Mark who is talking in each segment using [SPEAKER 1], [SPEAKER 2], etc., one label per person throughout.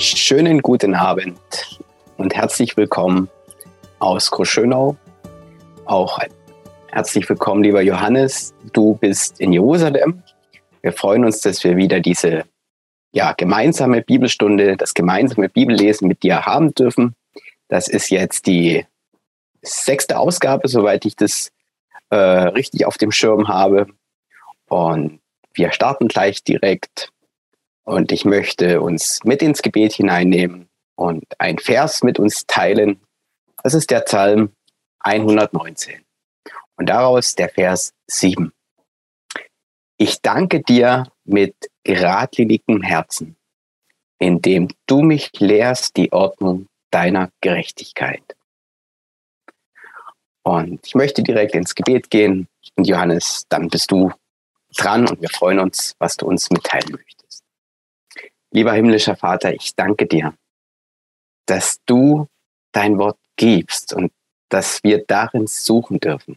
[SPEAKER 1] Schönen guten Abend und herzlich willkommen aus Großschönau. Auch herzlich willkommen, lieber Johannes. Du bist in Jerusalem. Wir freuen uns, dass wir wieder diese ja, gemeinsame Bibelstunde, das gemeinsame Bibellesen mit dir haben dürfen. Das ist jetzt die sechste Ausgabe, soweit ich das äh, richtig auf dem Schirm habe. Und wir starten gleich direkt. Und ich möchte uns mit ins Gebet hineinnehmen und ein Vers mit uns teilen. Das ist der Psalm 119. Und daraus der Vers 7. Ich danke dir mit geradlinigem Herzen, indem du mich lehrst die Ordnung deiner Gerechtigkeit. Und ich möchte direkt ins Gebet gehen. Und Johannes, dann bist du dran und wir freuen uns, was du uns mitteilen möchtest. Lieber himmlischer Vater, ich danke dir, dass du dein Wort gibst und dass wir darin suchen dürfen.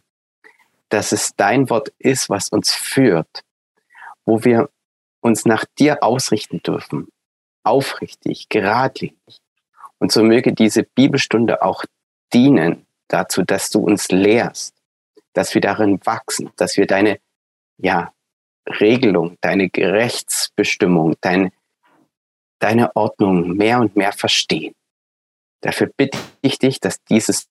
[SPEAKER 1] Dass es dein Wort ist, was uns führt, wo wir uns nach dir ausrichten dürfen, aufrichtig, geradlinig. Und so möge diese Bibelstunde auch dienen dazu, dass du uns lehrst, dass wir darin wachsen, dass wir deine, ja, Regelung, deine Gerechtsbestimmung, deine, deine Ordnung mehr und mehr verstehen. Dafür bitte ich dich, dass dieses,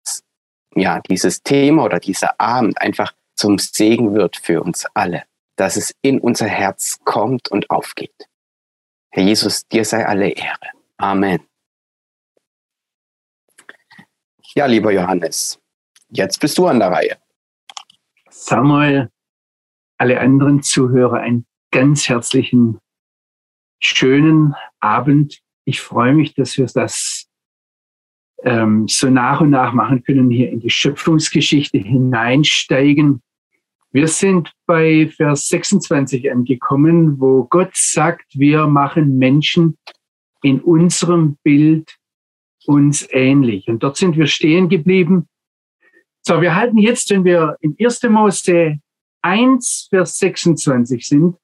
[SPEAKER 1] ja, dieses Thema oder dieser Abend einfach zum Segen wird für uns alle dass es in unser Herz kommt und aufgeht. Herr Jesus, dir sei alle Ehre. Amen. Ja, lieber Johannes, jetzt bist du an der Reihe.
[SPEAKER 2] Samuel, alle anderen Zuhörer, einen ganz herzlichen, schönen Abend. Ich freue mich, dass wir das ähm, so nach und nach machen können, hier in die Schöpfungsgeschichte hineinsteigen. Wir sind bei Vers 26 angekommen, wo Gott sagt, wir machen Menschen in unserem Bild uns ähnlich. Und dort sind wir stehen geblieben. So, wir halten jetzt, wenn wir in 1. Mose 1, Vers 26 sind,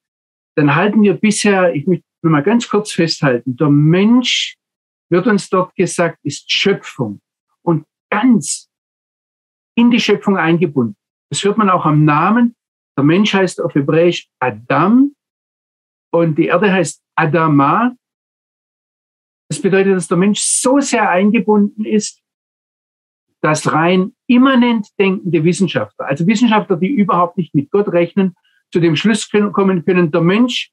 [SPEAKER 2] dann halten wir bisher, ich möchte mal ganz kurz festhalten, der Mensch, wird uns dort gesagt, ist Schöpfung und ganz in die Schöpfung eingebunden. Das hört man auch am Namen. Der Mensch heißt auf Hebräisch Adam und die Erde heißt Adama. Das bedeutet, dass der Mensch so sehr eingebunden ist, dass rein immanent denkende Wissenschaftler, also Wissenschaftler, die überhaupt nicht mit Gott rechnen, zu dem Schluss kommen können, der Mensch,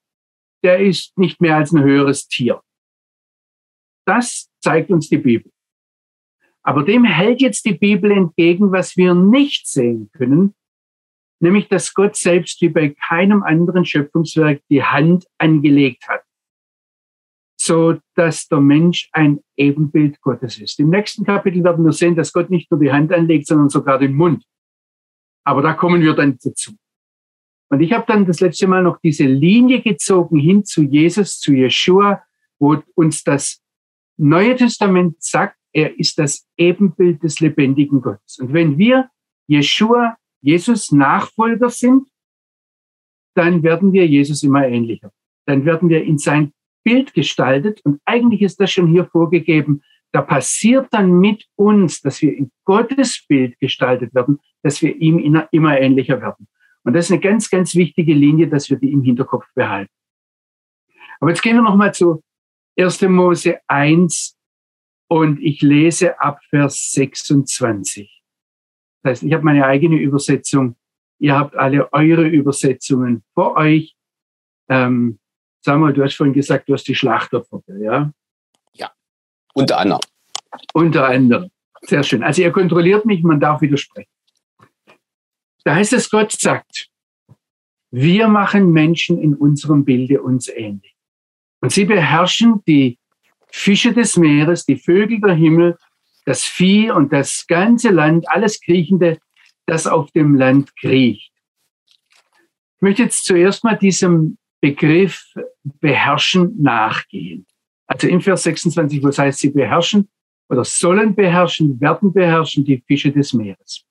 [SPEAKER 2] der ist nicht mehr als ein höheres Tier. Das zeigt uns die Bibel. Aber dem hält jetzt die Bibel entgegen, was wir nicht sehen können, nämlich dass Gott selbst wie bei keinem anderen Schöpfungswerk die Hand angelegt hat, so dass der Mensch ein Ebenbild Gottes ist. Im nächsten Kapitel werden wir sehen, dass Gott nicht nur die Hand anlegt, sondern sogar den Mund. Aber da kommen wir dann dazu. Und ich habe dann das letzte Mal noch diese Linie gezogen hin zu Jesus, zu Yeshua, wo uns das Neue Testament sagt, er ist das Ebenbild des lebendigen Gottes. Und wenn wir Jeshua, Jesus Nachfolger sind, dann werden wir Jesus immer ähnlicher. Dann werden wir in sein Bild gestaltet. Und eigentlich ist das schon hier vorgegeben. Da passiert dann mit uns, dass wir in Gottes Bild gestaltet werden, dass wir ihm immer ähnlicher werden. Und das ist eine ganz, ganz wichtige Linie, dass wir die im Hinterkopf behalten. Aber jetzt gehen wir nochmal zu 1. Mose 1, und ich lese ab Vers 26. Das heißt, ich habe meine eigene Übersetzung. Ihr habt alle eure Übersetzungen vor euch. Ähm, Samuel, du hast vorhin gesagt, du hast die dir, ja?
[SPEAKER 1] Ja, unter anderem.
[SPEAKER 2] Unter anderem. Sehr schön. Also ihr kontrolliert mich, man darf widersprechen. Da heißt es, Gott sagt, wir machen Menschen in unserem Bilde uns ähnlich. Und sie beherrschen die Fische des Meeres, die Vögel der Himmel, das Vieh und das ganze Land, alles Kriechende, das auf dem Land kriecht. Ich möchte jetzt zuerst mal diesem Begriff beherrschen nachgehen. Also im Vers 26, wo es heißt, sie beherrschen oder sollen beherrschen, werden beherrschen die Fische des Meeres.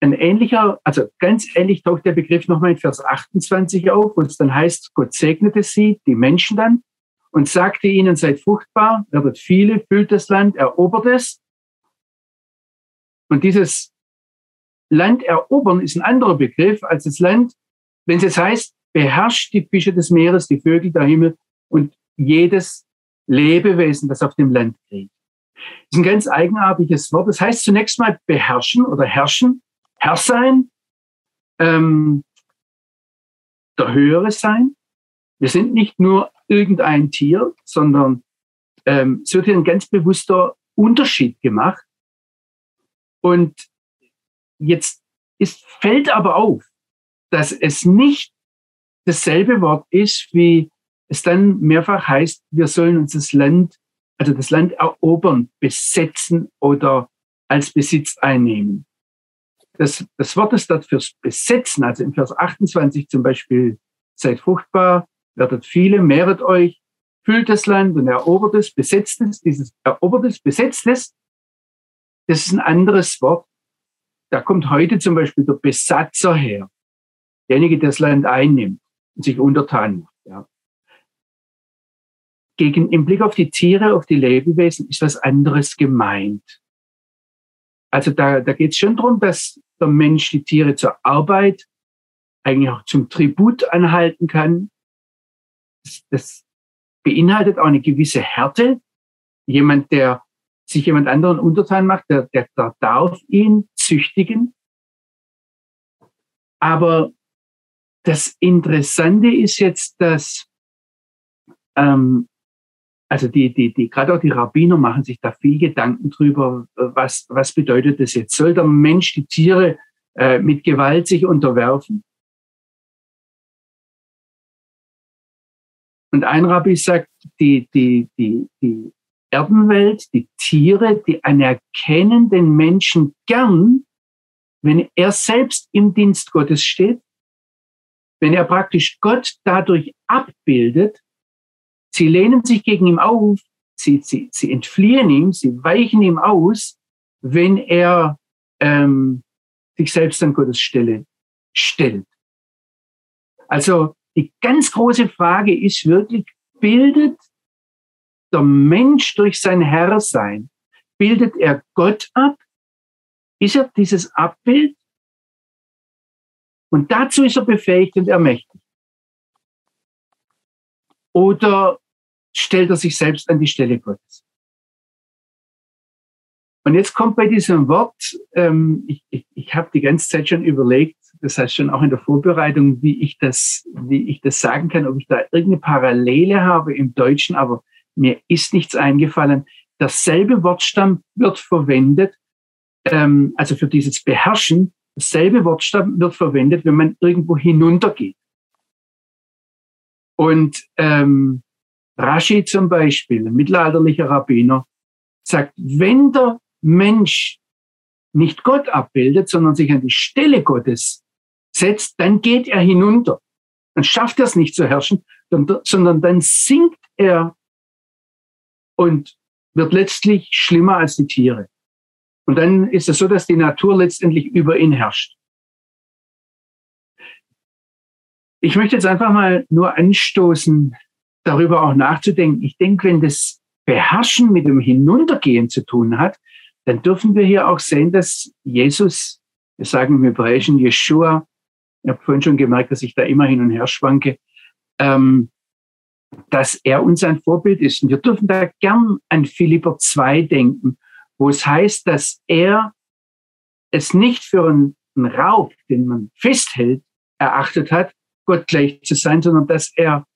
[SPEAKER 2] Ein ähnlicher, also ganz ähnlich taucht der Begriff nochmal in Vers 28 auf, wo es dann heißt, Gott segnete sie, die Menschen dann, und sagte ihnen, seid fruchtbar, werdet viele, füllt das Land, erobert es. Und dieses Land erobern ist ein anderer Begriff als das Land, wenn es jetzt heißt, beherrscht die Fische des Meeres, die Vögel der Himmel und jedes Lebewesen, das auf dem Land lebt. Das ist ein ganz eigenartiges Wort. Das heißt zunächst mal beherrschen oder herrschen, Herr sein, ähm, der Höhere sein. Wir sind nicht nur irgendein Tier, sondern ähm, es wird hier ein ganz bewusster Unterschied gemacht. Und jetzt ist, fällt aber auf, dass es nicht dasselbe Wort ist, wie es dann mehrfach heißt, wir sollen uns das Land, also das Land erobern, besetzen oder als Besitz einnehmen. Das, das Wort ist dort fürs Besetzen, also in Vers 28 zum Beispiel, seid fruchtbar, werdet viele, mehret euch, füllt das Land und erobert es, besetzt es, dieses erobert es, besetzt es. Das ist ein anderes Wort. Da kommt heute zum Beispiel der Besatzer her. Derjenige, der das Land einnimmt und sich untertan macht. Ja. Gegen, im Blick auf die Tiere, auf die Lebewesen ist was anderes gemeint. Also da, da geht es schon darum, dass der Mensch die Tiere zur Arbeit, eigentlich auch zum Tribut anhalten kann. Das, das beinhaltet auch eine gewisse Härte. Jemand, der sich jemand anderen untertan macht, der, der, der darf ihn züchtigen. Aber das Interessante ist jetzt, dass ähm, also die, die, die, gerade auch die Rabbiner machen sich da viel Gedanken drüber, was, was bedeutet das jetzt? Soll der Mensch die Tiere äh, mit Gewalt sich unterwerfen? Und ein Rabbi sagt, die, die, die, die Erdenwelt, die Tiere, die anerkennen den Menschen gern, wenn er selbst im Dienst Gottes steht, wenn er praktisch Gott dadurch abbildet, sie lehnen sich gegen ihn auf, sie, sie, sie entfliehen ihm, sie weichen ihm aus, wenn er ähm, sich selbst an Gottes Stelle stellt. Also die ganz große Frage ist wirklich, bildet der Mensch durch sein Herrsein, bildet er Gott ab? Ist er dieses Abbild? Und dazu ist er befähigt und ermächtigt. Oder stellt er sich selbst an die Stelle Gottes? Und jetzt kommt bei diesem Wort, ähm, ich, ich, ich habe die ganze Zeit schon überlegt, das heißt schon auch in der Vorbereitung, wie ich das, wie ich das sagen kann, ob ich da irgendeine Parallele habe im Deutschen, aber mir ist nichts eingefallen. Dasselbe Wortstamm wird verwendet, ähm, also für dieses Beherrschen, dasselbe Wortstamm wird verwendet, wenn man irgendwo hinuntergeht. Und ähm, Rashi zum Beispiel, ein mittelalterlicher Rabbiner, sagt, wenn der Mensch nicht Gott abbildet, sondern sich an die Stelle Gottes setzt, dann geht er hinunter. Dann schafft er es nicht zu herrschen, sondern dann sinkt er und wird letztlich schlimmer als die Tiere. Und dann ist es so, dass die Natur letztendlich über ihn herrscht. Ich möchte jetzt einfach mal nur anstoßen, darüber auch nachzudenken. Ich denke, wenn das Beherrschen mit dem Hinuntergehen zu tun hat, dann dürfen wir hier auch sehen, dass Jesus, wir sagen im Hebräischen Yeshua, ich habe vorhin schon gemerkt, dass ich da immer hin und her schwanke, ähm, dass er uns ein Vorbild ist. Und wir dürfen da gern an Philipper 2 denken, wo es heißt, dass er es nicht für einen, Raub, den man festhält, erachtet hat, Gott gleich zu sein, sondern dass er,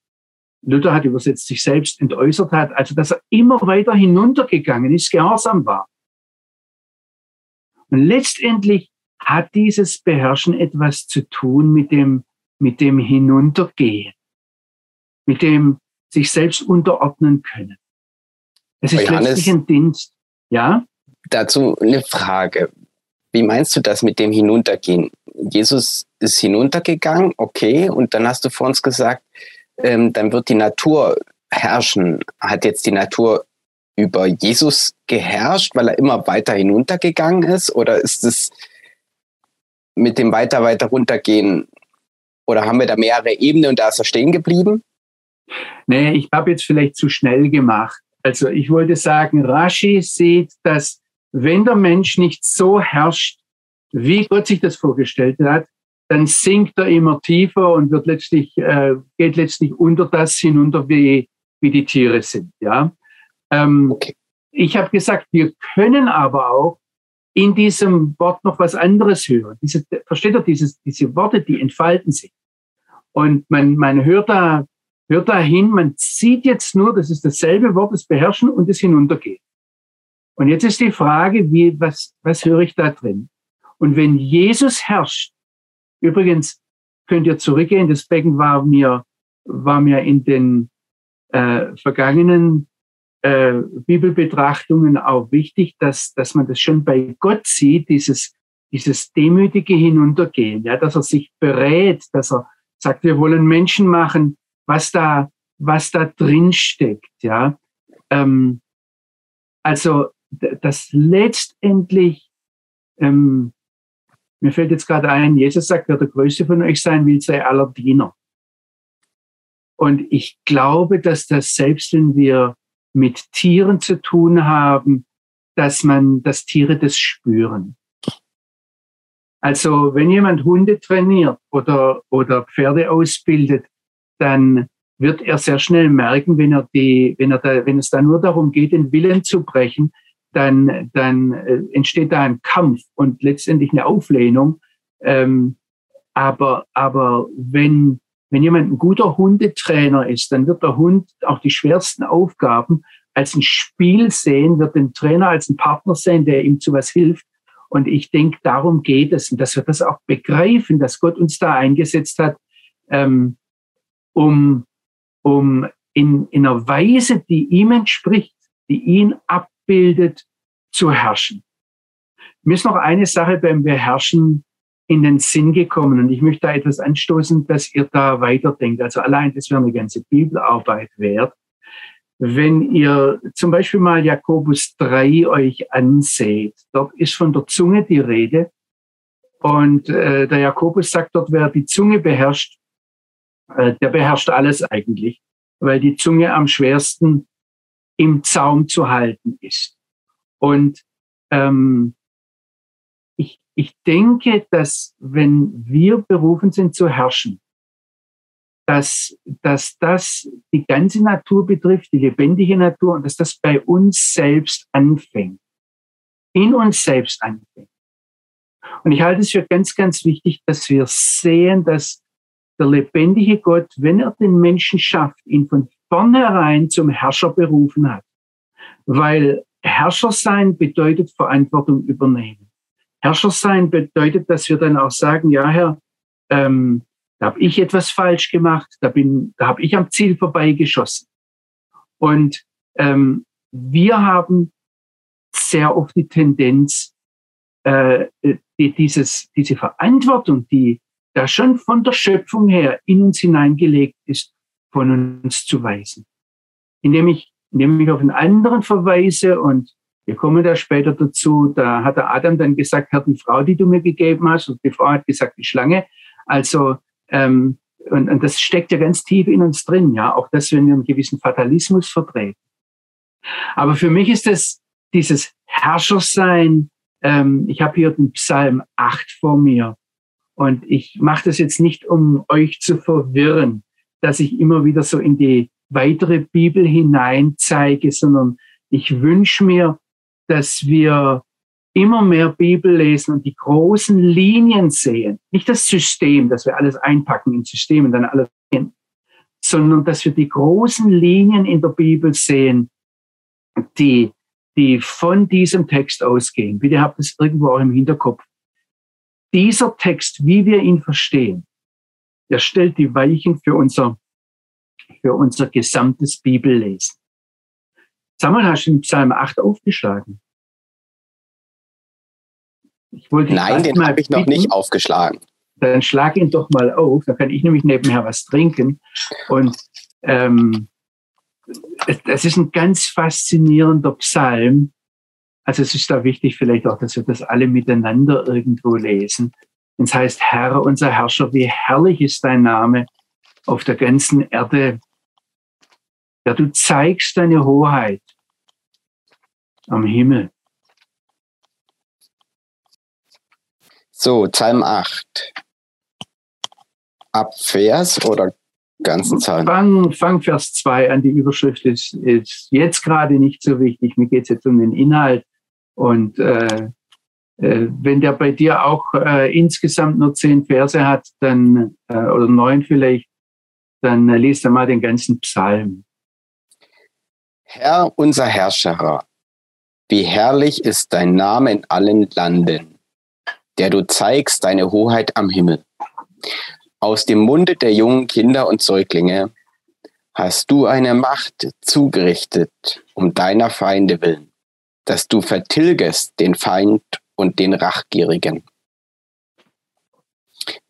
[SPEAKER 2] Luther hat übersetzt, sich selbst entäußert hat, also dass er immer weiter hinuntergegangen ist, gehorsam war. Und letztendlich hat dieses Beherrschen etwas zu tun mit dem, mit dem Hinuntergehen, mit dem sich selbst unterordnen können. Es ist Johannes, letztlich ein Dienst. Ja?
[SPEAKER 1] Dazu eine Frage. Wie meinst du das mit dem Hinuntergehen? Jesus ist hinuntergegangen, okay, und dann hast du vor uns gesagt, ähm, dann wird die Natur herrschen. Hat jetzt die Natur über Jesus geherrscht, weil er immer weiter hinuntergegangen ist? Oder ist es mit dem weiter, weiter runtergehen? Oder haben wir da mehrere Ebenen und da ist er stehen geblieben?
[SPEAKER 2] Nee, ich habe jetzt vielleicht zu schnell gemacht. Also ich wollte sagen, Rashi sieht, dass wenn der Mensch nicht so herrscht, wie Gott sich das vorgestellt hat, dann sinkt er immer tiefer und wird letztlich, äh, geht letztlich unter das hinunter, wie, wie die Tiere sind. Ja? Ähm, okay. Ich habe gesagt, wir können aber auch in diesem Wort noch was anderes hören. Diese, versteht ihr, dieses, diese Worte, die entfalten sich. Und man, man hört da, hört da hin, man sieht jetzt nur, das ist dasselbe Wort, das Beherrschen und das Hinuntergehen. Und jetzt ist die Frage, wie, was, was höre ich da drin? Und wenn Jesus herrscht, übrigens könnt ihr zurückgehen, das Becken war mir, war mir in den äh, vergangenen äh, Bibelbetrachtungen auch wichtig, dass, dass man das schon bei Gott sieht, dieses, dieses demütige Hinuntergehen, ja, dass er sich berät, dass er sagt, wir wollen Menschen machen, was da, was da drin steckt, ja. Ähm, also, das letztendlich, ähm, mir fällt jetzt gerade ein, Jesus sagt, wer der Größte von euch sein will, sei aller Diener. Und ich glaube, dass das selbst wenn wir mit Tieren zu tun haben, dass man, dass Tiere das spüren. Also wenn jemand Hunde trainiert oder, oder Pferde ausbildet, dann wird er sehr schnell merken, wenn er die, wenn er da, wenn es da nur darum geht, den Willen zu brechen, dann, dann äh, entsteht da ein Kampf und letztendlich eine Auflehnung. Ähm, aber, aber wenn, wenn jemand ein guter Hundetrainer ist, dann wird der Hund auch die schwersten Aufgaben als ein Spiel sehen, wird den Trainer als einen Partner sehen, der ihm zu was hilft. Und ich denke, darum geht es. Und dass wir das auch begreifen, dass Gott uns da eingesetzt hat, ähm, um, um in, in einer Weise, die ihm entspricht, die ihn abbildet, zu herrschen. Mir ist noch eine Sache beim Beherrschen in den Sinn gekommen und ich möchte da etwas anstoßen, dass ihr da weiterdenkt. Also allein das wäre eine ganze Bibelarbeit wert. Wenn ihr zum Beispiel mal Jakobus 3 euch anseht, dort ist von der Zunge die Rede und äh, der Jakobus sagt dort, wer die Zunge beherrscht, äh, der beherrscht alles eigentlich, weil die Zunge am schwersten im Zaum zu halten ist. Und ähm, ich denke, dass wenn wir berufen sind zu herrschen, dass, dass das die ganze Natur betrifft, die lebendige Natur, und dass das bei uns selbst anfängt. In uns selbst anfängt. Und ich halte es für ganz, ganz wichtig, dass wir sehen, dass der lebendige Gott, wenn er den Menschen schafft, ihn von vornherein zum Herrscher berufen hat. Weil Herrscher sein bedeutet Verantwortung übernehmen. Herrscher sein bedeutet, dass wir dann auch sagen, ja Herr, ähm, da habe ich etwas falsch gemacht, da bin, da habe ich am Ziel vorbeigeschossen. Und ähm, wir haben sehr oft die Tendenz, äh, die, dieses, diese Verantwortung, die da schon von der Schöpfung her in uns hineingelegt ist, von uns zu weisen. Indem ich, indem ich auf einen anderen verweise und wir kommen da später dazu. Da hat der Adam dann gesagt, Herr, die Frau, die du mir gegeben hast, und die Frau hat gesagt, die Schlange. Also, ähm, und, und das steckt ja ganz tief in uns drin, ja, auch das, wenn wir einen gewissen Fatalismus vertreten. Aber für mich ist das dieses Herrschersein, ähm, ich habe hier den Psalm 8 vor mir und ich mache das jetzt nicht, um euch zu verwirren, dass ich immer wieder so in die weitere Bibel hinein zeige, sondern ich wünsche mir, dass wir immer mehr Bibel lesen und die großen Linien sehen. Nicht das System, dass wir alles einpacken in System und dann alles hin, sondern dass wir die großen Linien in der Bibel sehen, die, die von diesem Text ausgehen. Bitte habt es irgendwo auch im Hinterkopf. Dieser Text, wie wir ihn verstehen, der stellt die Weichen für unser, für unser gesamtes Bibellesen. Samuel, hast du den Psalm 8 aufgeschlagen?
[SPEAKER 1] Nein, den habe ich noch bitten. nicht aufgeschlagen.
[SPEAKER 2] Dann schlag ihn doch mal auf, dann kann ich nämlich nebenher was trinken. Und ähm, das ist ein ganz faszinierender Psalm. Also es ist da wichtig vielleicht auch, dass wir das alle miteinander irgendwo lesen. Und es heißt, Herr, unser Herrscher, wie herrlich ist dein Name auf der ganzen Erde der du zeigst deine Hoheit am Himmel.
[SPEAKER 1] So, Psalm 8. Ab Vers oder ganzen Zahlen?
[SPEAKER 2] Fang, fang Vers 2 an. Die Überschrift ist, ist jetzt gerade nicht so wichtig. Mir geht es jetzt um den Inhalt. Und äh, wenn der bei dir auch äh, insgesamt nur zehn Verse hat, dann äh, oder neun vielleicht, dann äh, liest er mal den ganzen Psalm.
[SPEAKER 1] Herr, unser Herrscher, wie herrlich ist dein Name in allen Landen, der du zeigst deine Hoheit am Himmel. Aus dem Munde der jungen Kinder und Säuglinge hast du eine Macht zugerichtet um deiner Feinde willen, dass du vertilgest den Feind und den Rachgierigen.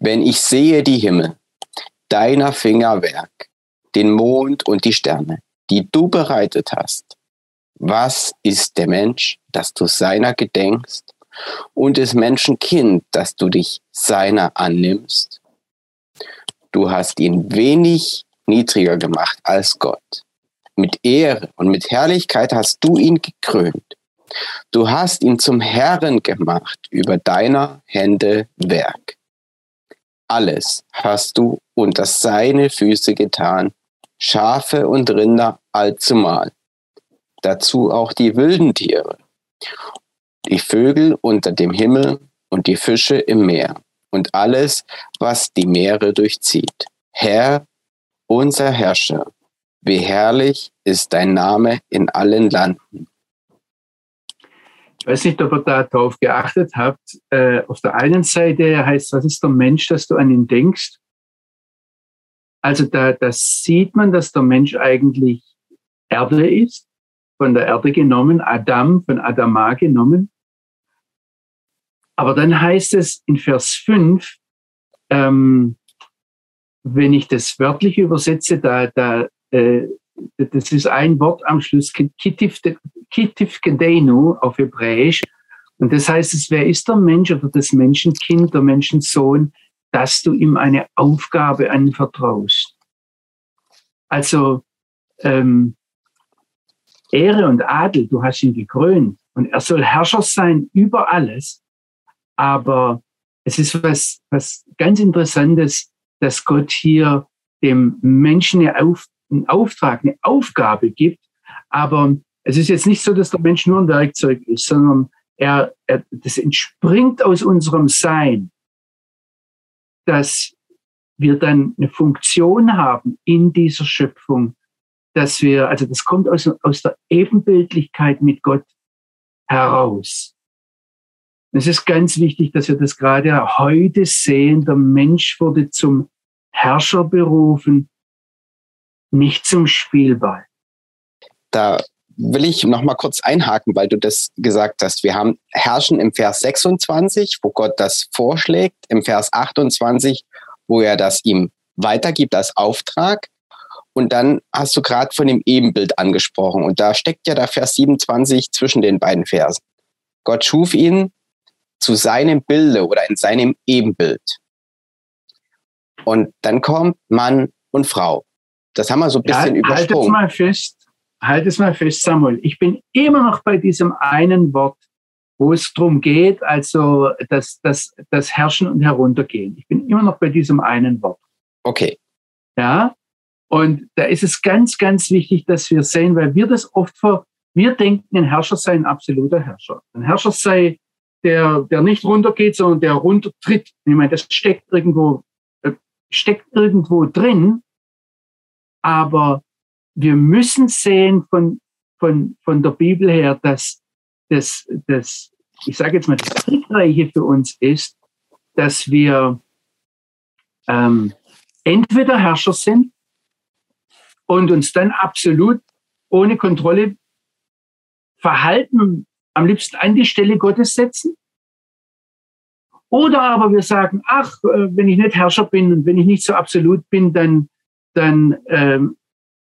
[SPEAKER 1] Wenn ich sehe die Himmel, deiner Fingerwerk, den Mond und die Sterne, die du bereitet hast, was ist der Mensch, dass du seiner gedenkst, und des Menschen Kind, dass du dich seiner annimmst? Du hast ihn wenig niedriger gemacht als Gott. Mit Ehre und mit Herrlichkeit hast du ihn gekrönt. Du hast ihn zum Herrn gemacht über deiner Hände Werk. Alles hast du unter seine Füße getan, Schafe und Rinder allzumal. Dazu auch die wilden Tiere, die Vögel unter dem Himmel und die Fische im Meer und alles, was die Meere durchzieht. Herr, unser Herrscher, wie herrlich ist dein Name in allen Landen.
[SPEAKER 2] Ich weiß nicht, ob ihr da drauf geachtet habt. Äh, auf der einen Seite heißt, was ist der Mensch, dass du an ihn denkst? Also da, da sieht man, dass der Mensch eigentlich Erde ist, von der Erde genommen, Adam, von Adama genommen. Aber dann heißt es in Vers 5, ähm, wenn ich das wörtlich übersetze, da, da, äh, das ist ein Wort am Schluss, Kitif, Kitif Gedenu auf Hebräisch. Und das heißt es, wer ist der Mensch oder das Menschenkind, der Menschensohn, dass du ihm eine Aufgabe anvertraust. Also ähm, Ehre und Adel, du hast ihn gekrönt und er soll Herrscher sein über alles. Aber es ist was, was ganz Interessantes, dass Gott hier dem Menschen einen Auftrag, eine Aufgabe gibt. Aber es ist jetzt nicht so, dass der Mensch nur ein Werkzeug ist, sondern er, er, das entspringt aus unserem Sein, dass wir dann eine Funktion haben in dieser Schöpfung, dass wir, also das kommt aus, aus der Ebenbildlichkeit mit Gott heraus. Es ist ganz wichtig, dass wir das gerade heute sehen. Der Mensch wurde zum Herrscher berufen, nicht zum Spielball.
[SPEAKER 1] Da will ich noch mal kurz einhaken, weil du das gesagt hast. Wir haben Herrschen im Vers 26, wo Gott das vorschlägt, im Vers 28, wo er das ihm weitergibt als Auftrag. Und dann hast du gerade von dem Ebenbild angesprochen. Und da steckt ja der Vers 27 zwischen den beiden Versen. Gott schuf ihn zu seinem Bilde oder in seinem Ebenbild. Und dann kommt Mann und Frau. Das haben wir so ein bisschen ja, übersprungen.
[SPEAKER 2] Halt es mal fest, halt es mal fest, Samuel. Ich bin immer noch bei diesem einen Wort, wo es darum geht, also das, das, das Herrschen und Heruntergehen. Ich bin immer noch bei diesem einen Wort.
[SPEAKER 1] Okay.
[SPEAKER 2] Ja, und da ist es ganz, ganz wichtig, dass wir sehen, weil wir das oft vor, wir denken, ein Herrscher sei ein absoluter Herrscher. Ein Herrscher sei der, der nicht runtergeht, sondern der runtertritt. Ich meine, das steckt irgendwo, äh, steckt irgendwo drin. Aber wir müssen sehen von, von, von der Bibel her, dass das, das, ich sage jetzt mal, das Trickreiche für uns ist, dass wir ähm, entweder Herrscher sind und uns dann absolut ohne Kontrolle verhalten am liebsten an die Stelle Gottes setzen. Oder aber wir sagen, ach, äh, wenn ich nicht Herrscher bin und wenn ich nicht so absolut bin, dann, dann ähm,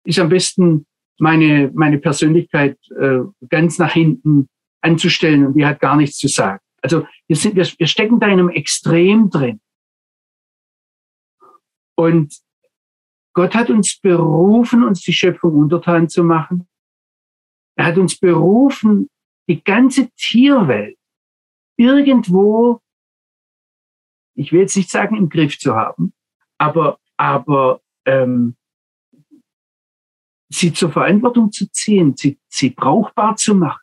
[SPEAKER 2] ist am besten meine, meine Persönlichkeit äh, ganz nach hinten anzustellen und die hat gar nichts zu sagen. Also wir, sind, wir, wir stecken da in einem Extrem drin. Und Gott hat uns berufen, uns die Schöpfung untertan zu machen. Er hat uns berufen, die ganze Tierwelt irgendwo, ich will jetzt nicht sagen im Griff zu haben, aber, aber ähm, sie zur Verantwortung zu ziehen, sie, sie brauchbar zu machen.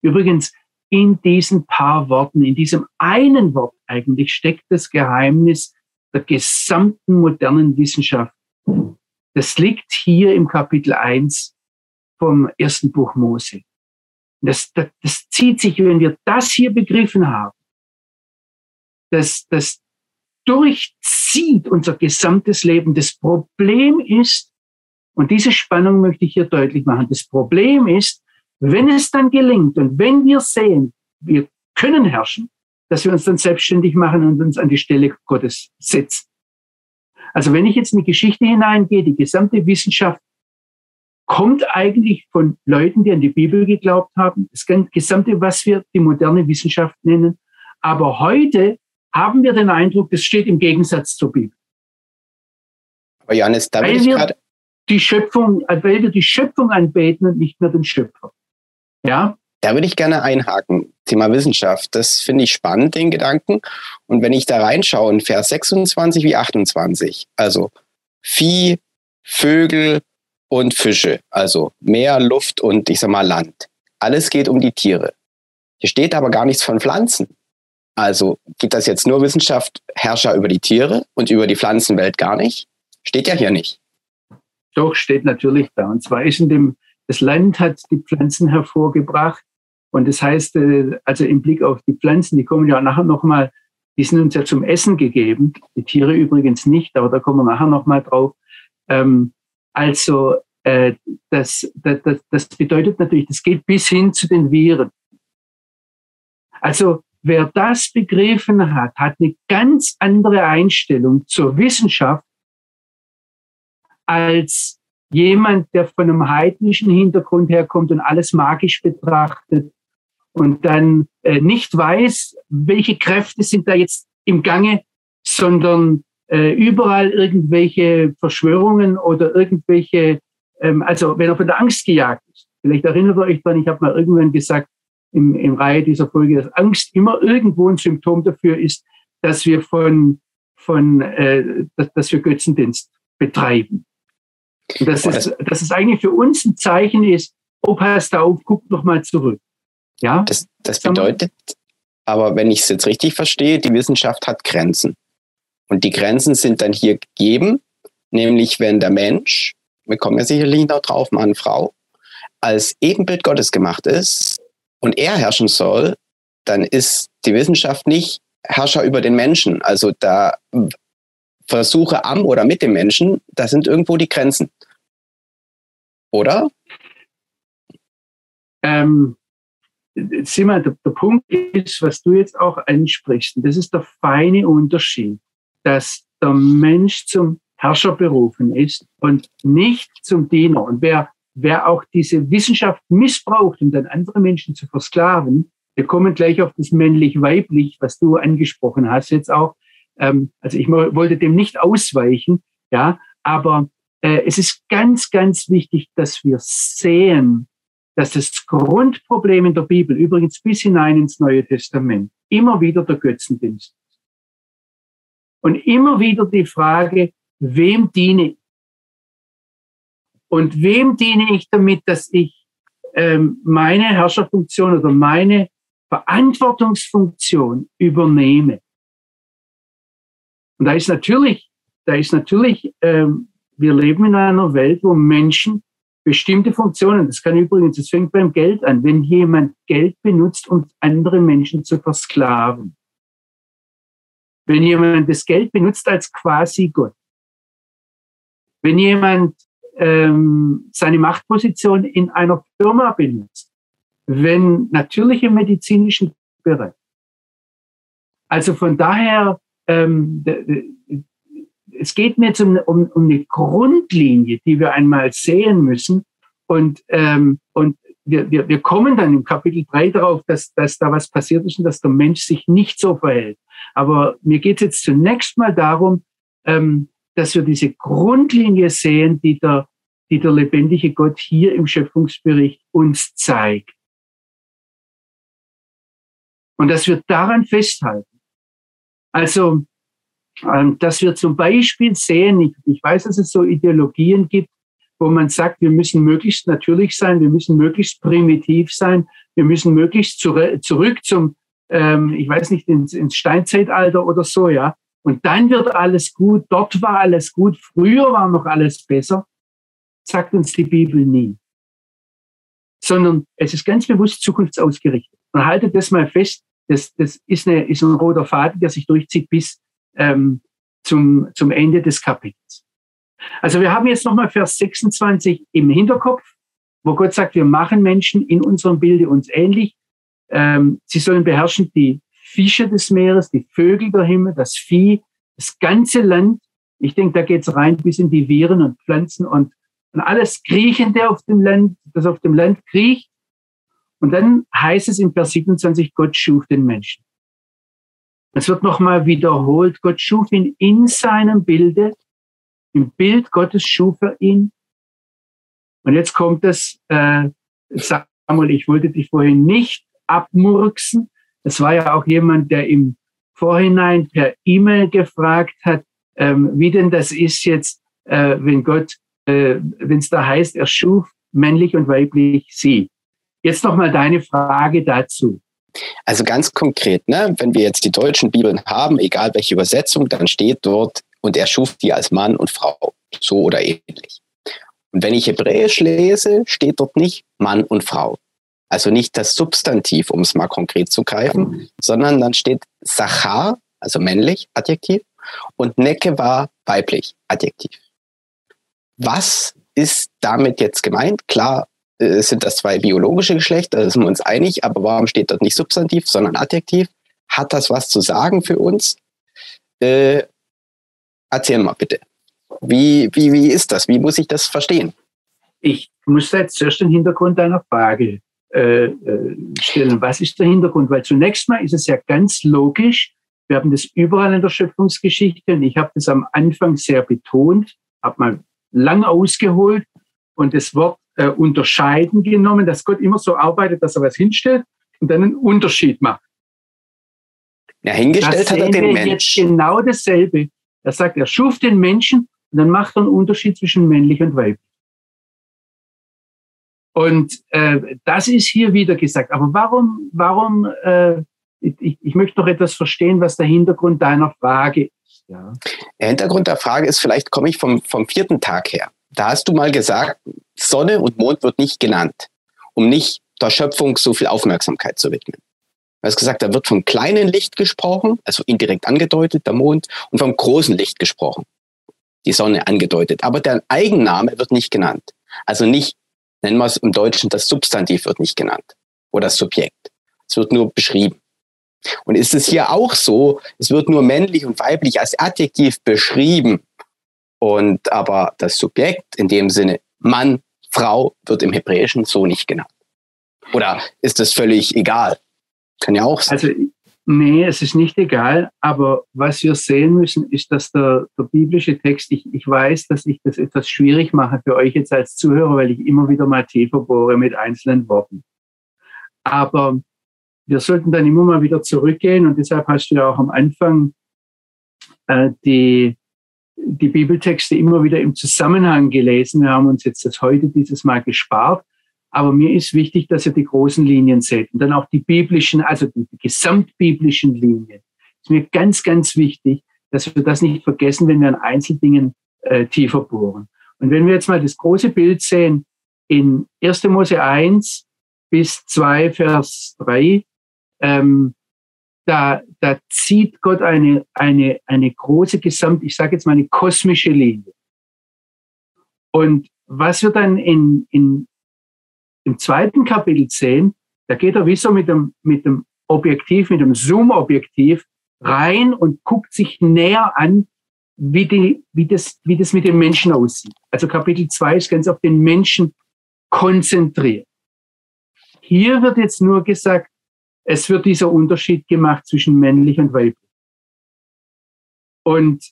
[SPEAKER 2] Übrigens, in diesen paar Worten, in diesem einen Wort eigentlich steckt das Geheimnis der gesamten modernen Wissenschaft. Das liegt hier im Kapitel 1 vom ersten Buch Mose. Das, das, das zieht sich, wenn wir das hier begriffen haben, das, das durchzieht unser gesamtes Leben. Das Problem ist, und diese Spannung möchte ich hier deutlich machen, das Problem ist, wenn es dann gelingt und wenn wir sehen, wir können herrschen, dass wir uns dann selbstständig machen und uns an die Stelle Gottes setzen. Also wenn ich jetzt in die Geschichte hineingehe, die gesamte Wissenschaft kommt eigentlich von Leuten, die an die Bibel geglaubt haben. Das gesamte, was wir die moderne Wissenschaft nennen. Aber heute haben wir den Eindruck, das steht im Gegensatz zur Bibel.
[SPEAKER 1] Aber Johannes, da
[SPEAKER 2] weil
[SPEAKER 1] ich
[SPEAKER 2] wir die Schöpfung, weil wir die Schöpfung anbeten und nicht mehr den Schöpfer. Ja?
[SPEAKER 1] Da würde ich gerne einhaken. Thema Wissenschaft. Das finde ich spannend, den Gedanken. Und wenn ich da reinschaue in Vers 26 wie 28, also Vieh, Vögel und Fische, also Meer, Luft und ich sag mal Land. Alles geht um die Tiere. Hier steht aber gar nichts von Pflanzen. Also geht das jetzt nur Wissenschaft, Herrscher über die Tiere und über die Pflanzenwelt gar nicht? Steht ja hier nicht.
[SPEAKER 2] Doch, steht natürlich da. Und zwar ist in dem, das Land hat die Pflanzen hervorgebracht. Und das heißt, äh, also im Blick auf die Pflanzen, die kommen ja nachher nochmal, die sind uns ja zum Essen gegeben. Die Tiere übrigens nicht, aber da kommen wir nachher nochmal drauf. Ähm, also äh, das, das, das bedeutet natürlich, das geht bis hin zu den Viren. Also wer das begriffen hat, hat eine ganz andere Einstellung zur Wissenschaft als jemand, der von einem heidnischen Hintergrund herkommt und alles magisch betrachtet und dann äh, nicht weiß, welche Kräfte sind da jetzt im Gange, sondern äh, überall irgendwelche Verschwörungen oder irgendwelche, ähm, also wenn er von der Angst gejagt ist. Vielleicht erinnert ihr euch daran, ich habe mal irgendwann gesagt, im, im Reihe dieser Folge, dass Angst immer irgendwo ein Symptom dafür ist, dass wir von, von äh, dass, dass wir Götzendienst betreiben. Und dass, es, dass es eigentlich für uns ein Zeichen ist, oh, passt da auf, guck noch mal zurück. Ja?
[SPEAKER 1] Das, das bedeutet, aber wenn ich es jetzt richtig verstehe, die Wissenschaft hat Grenzen. Und die Grenzen sind dann hier gegeben, nämlich wenn der Mensch, wir kommen ja sicherlich noch drauf, Mann, Frau, als Ebenbild Gottes gemacht ist und er herrschen soll, dann ist die Wissenschaft nicht Herrscher über den Menschen. Also da Versuche am oder mit dem Menschen, da sind irgendwo die Grenzen. Oder?
[SPEAKER 2] Ähm, Simon, der, der Punkt ist, was du jetzt auch ansprichst, und das ist der feine Unterschied dass der Mensch zum Herrscher berufen ist und nicht zum Diener. Und wer, wer auch diese Wissenschaft missbraucht, um dann andere Menschen zu versklaven, wir kommen gleich auf das männlich-weiblich, was du angesprochen hast jetzt auch. Ähm, also ich wollte dem nicht ausweichen, ja, aber äh, es ist ganz, ganz wichtig, dass wir sehen, dass das Grundproblem in der Bibel, übrigens bis hinein ins Neue Testament, immer wieder der Götzendienst und immer wieder die Frage, wem diene? Und wem diene ich damit, dass ich ähm, meine Herrscherfunktion oder meine Verantwortungsfunktion übernehme? Und da ist natürlich, da ist natürlich, ähm, wir leben in einer Welt, wo Menschen bestimmte Funktionen, das kann übrigens, das fängt beim Geld an, wenn jemand Geld benutzt, um andere Menschen zu versklaven, wenn jemand das Geld benutzt als quasi Gott. Wenn jemand ähm, seine Machtposition in einer Firma benutzt. Wenn natürlich im medizinischen Bereich. Also von daher, ähm, es geht mir jetzt um, um, um eine Grundlinie, die wir einmal sehen müssen. Und, ähm, und wir, wir, wir kommen dann im Kapitel 3 darauf, dass, dass da was passiert ist und dass der Mensch sich nicht so verhält. Aber mir geht es jetzt zunächst mal darum, ähm, dass wir diese Grundlinie sehen, die der, die der lebendige Gott hier im Schöpfungsbericht uns zeigt. Und dass wir daran festhalten. Also, ähm, dass wir zum Beispiel sehen, ich, ich weiß, dass es so Ideologien gibt, wo man sagt, wir müssen möglichst natürlich sein, wir müssen möglichst primitiv sein, wir müssen möglichst zurück zum, ähm, ich weiß nicht, ins, ins Steinzeitalter oder so, ja. Und dann wird alles gut, dort war alles gut, früher war noch alles besser, sagt uns die Bibel nie. Sondern es ist ganz bewusst zukunftsausgerichtet. Und haltet das mal fest, das, das ist, eine, ist ein roter Faden, der sich durchzieht bis ähm, zum, zum Ende des Kapitels. Also wir haben jetzt nochmal Vers 26 im Hinterkopf, wo Gott sagt, wir machen Menschen in unserem Bilde uns ähnlich. Ähm, sie sollen beherrschen die Fische des Meeres, die Vögel der Himmel, das Vieh, das ganze Land. Ich denke, da geht's rein bis in die Viren und Pflanzen und, und alles Kriechende auf dem Land, das auf dem Land kriecht. Und dann heißt es in Vers 27, Gott schuf den Menschen. Es wird nochmal wiederholt, Gott schuf ihn in seinem Bilde, im Bild Gottes schuf er ihn. Und jetzt kommt es, äh, Samuel, ich wollte dich vorhin nicht abmurksen. Es war ja auch jemand, der im Vorhinein per E-Mail gefragt hat, ähm, wie denn das ist jetzt, äh, wenn Gott, äh, wenn es da heißt, er schuf männlich und weiblich sie. Jetzt noch mal deine Frage dazu.
[SPEAKER 1] Also ganz konkret, ne, wenn wir jetzt die deutschen Bibeln haben, egal welche Übersetzung, dann steht dort, und er schuf die als Mann und Frau, so oder ähnlich. Und wenn ich Hebräisch lese, steht dort nicht Mann und Frau. Also nicht das Substantiv, um es mal konkret zu greifen, sondern dann steht Sachar, also männlich, Adjektiv, und Necke war weiblich, Adjektiv. Was ist damit jetzt gemeint? Klar, äh, sind das zwei biologische Geschlechter, da sind wir uns einig, aber warum steht dort nicht Substantiv, sondern Adjektiv? Hat das was zu sagen für uns? Äh, erzähl mal bitte. Wie, wie, wie ist das? Wie muss ich das verstehen?
[SPEAKER 2] Ich muss jetzt zuerst den Hintergrund deiner Frage äh, äh, stellen. Was ist der Hintergrund? Weil zunächst mal ist es ja ganz logisch, wir haben das überall in der Schöpfungsgeschichte und ich habe das am Anfang sehr betont, habe mal lang ausgeholt und das Wort äh, unterscheiden genommen, dass Gott immer so arbeitet, dass er was hinstellt und dann einen Unterschied macht.
[SPEAKER 1] Ja, hingestellt hat er den Mensch.
[SPEAKER 2] genau dasselbe. Er sagt, er schuf den Menschen und dann macht er einen Unterschied zwischen männlich und weiblich. Und äh, das ist hier wieder gesagt. Aber warum, warum, äh, ich, ich möchte noch etwas verstehen, was der Hintergrund deiner Frage ist. Ja.
[SPEAKER 1] Der Hintergrund der Frage ist, vielleicht komme ich vom, vom vierten Tag her. Da hast du mal gesagt, Sonne und Mond wird nicht genannt, um nicht der Schöpfung so viel Aufmerksamkeit zu widmen. Du hast gesagt, da wird vom kleinen Licht gesprochen, also indirekt angedeutet, der Mond, und vom großen Licht gesprochen, die Sonne angedeutet. Aber der Eigenname wird nicht genannt. Also nicht, nennen wir es im Deutschen, das Substantiv wird nicht genannt oder das Subjekt. Es wird nur beschrieben. Und ist es hier auch so, es wird nur männlich und weiblich als Adjektiv beschrieben. Und aber das Subjekt, in dem Sinne Mann, Frau, wird im Hebräischen so nicht genannt. Oder ist das völlig egal? Kann ja auch sein.
[SPEAKER 2] Also, nee, es ist nicht egal. Aber was wir sehen müssen, ist, dass der, der biblische Text, ich, ich weiß, dass ich das etwas schwierig mache für euch jetzt als Zuhörer, weil ich immer wieder mal tiefer bohre mit einzelnen Worten. Aber wir sollten dann immer mal wieder zurückgehen und deshalb hast du ja auch am Anfang äh, die, die Bibeltexte immer wieder im Zusammenhang gelesen. Wir haben uns jetzt das heute dieses Mal gespart. Aber mir ist wichtig, dass ihr die großen Linien seht und dann auch die biblischen, also die gesamtbiblischen Linien. Ist mir ganz, ganz wichtig, dass wir das nicht vergessen, wenn wir an Einzeldingen äh, tiefer bohren. Und wenn wir jetzt mal das große Bild sehen, in 1. Mose 1 bis 2, Vers 3, ähm, da, da zieht Gott eine, eine, eine große Gesamt, ich sage jetzt mal eine kosmische Linie. Und was wir dann in, in im zweiten Kapitel 10, da geht er wie so mit dem, mit dem Objektiv, mit dem Zoom-Objektiv rein und guckt sich näher an, wie, die, wie, das, wie das mit dem Menschen aussieht. Also Kapitel 2 ist ganz auf den Menschen konzentriert. Hier wird jetzt nur gesagt, es wird dieser Unterschied gemacht zwischen männlich und weiblich. Und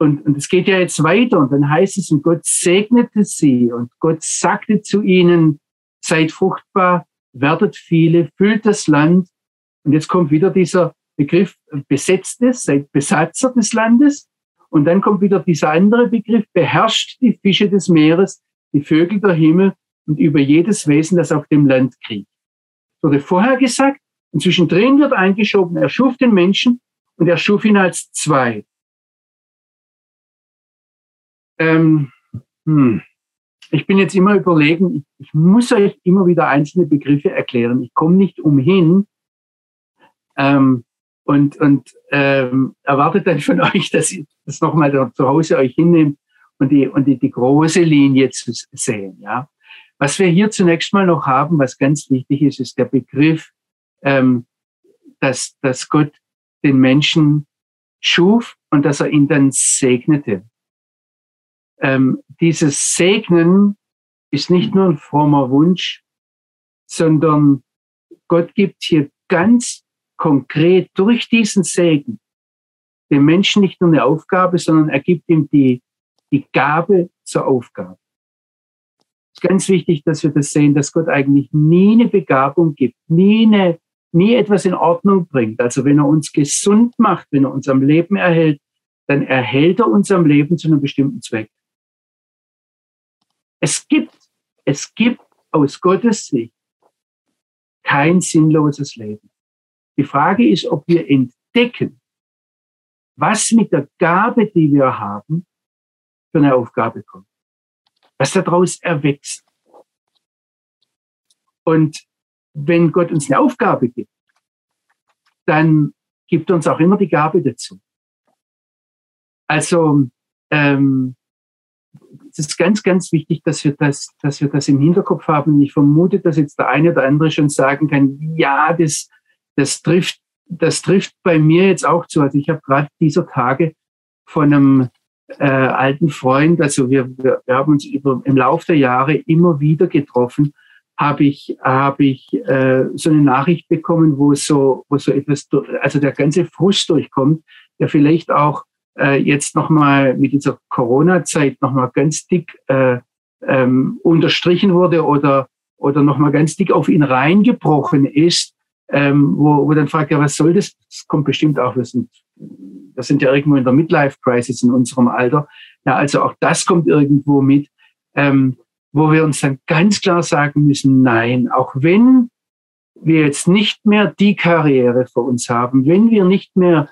[SPEAKER 2] und, und es geht ja jetzt weiter und dann heißt es, und Gott segnete sie und Gott sagte zu ihnen, seid fruchtbar, werdet viele, füllt das Land. Und jetzt kommt wieder dieser Begriff besetztes, seid Besatzer des Landes. Und dann kommt wieder dieser andere Begriff, beherrscht die Fische des Meeres, die Vögel der Himmel und über jedes Wesen, das auf dem Land kriegt. Wurde vorher gesagt, und zwischendrin wird eingeschoben, er schuf den Menschen und er schuf ihn als zwei. Ähm, hm. Ich bin jetzt immer überlegen, ich muss euch immer wieder einzelne Begriffe erklären. Ich komme nicht umhin ähm, und, und ähm, erwartet dann von euch, dass ihr das nochmal zu Hause euch hinnehmt und die, und die, die große Linie zu sehen. Ja? Was wir hier zunächst mal noch haben, was ganz wichtig ist, ist der Begriff, ähm, dass, dass Gott den Menschen schuf und dass er ihn dann segnete ähm, dieses Segnen ist nicht nur ein frommer Wunsch, sondern Gott gibt hier ganz konkret durch diesen Segen dem Menschen nicht nur eine Aufgabe, sondern er gibt ihm die, die Gabe zur Aufgabe. Es ist ganz wichtig, dass wir das sehen, dass Gott eigentlich nie eine Begabung gibt, nie, eine, nie etwas in Ordnung bringt. Also wenn er uns gesund macht, wenn er uns am Leben erhält, dann erhält er uns am Leben zu einem bestimmten Zweck. Es gibt, es gibt aus Gottes Sicht kein sinnloses Leben. Die Frage ist, ob wir entdecken, was mit der Gabe, die wir haben, für eine Aufgabe kommt. Was daraus erwächst. Und wenn Gott uns eine Aufgabe gibt, dann gibt uns auch immer die Gabe dazu. Also ähm, es ist ganz, ganz wichtig, dass wir das, dass wir das im Hinterkopf haben. Ich vermute, dass jetzt der eine oder andere schon sagen kann, ja, das, das trifft, das trifft bei mir jetzt auch zu. Also ich habe gerade dieser Tage von einem äh, alten Freund, also wir, wir, wir haben uns über, im Laufe der Jahre immer wieder getroffen, habe ich, habe ich äh, so eine Nachricht bekommen, wo so, wo so etwas, also der ganze Frust durchkommt, der vielleicht auch äh, jetzt nochmal mit dieser Corona-Zeit nochmal ganz dick äh, ähm, unterstrichen wurde oder, oder nochmal ganz dick auf ihn reingebrochen ist, ähm, wo, wo dann fragt, ja, was soll das? Das kommt bestimmt auch, wir sind, wir sind ja irgendwo in der Midlife-Crisis in unserem Alter. Ja, also auch das kommt irgendwo mit, ähm, wo wir uns dann ganz klar sagen müssen, nein, auch wenn wir jetzt nicht mehr die Karriere vor uns haben, wenn wir nicht mehr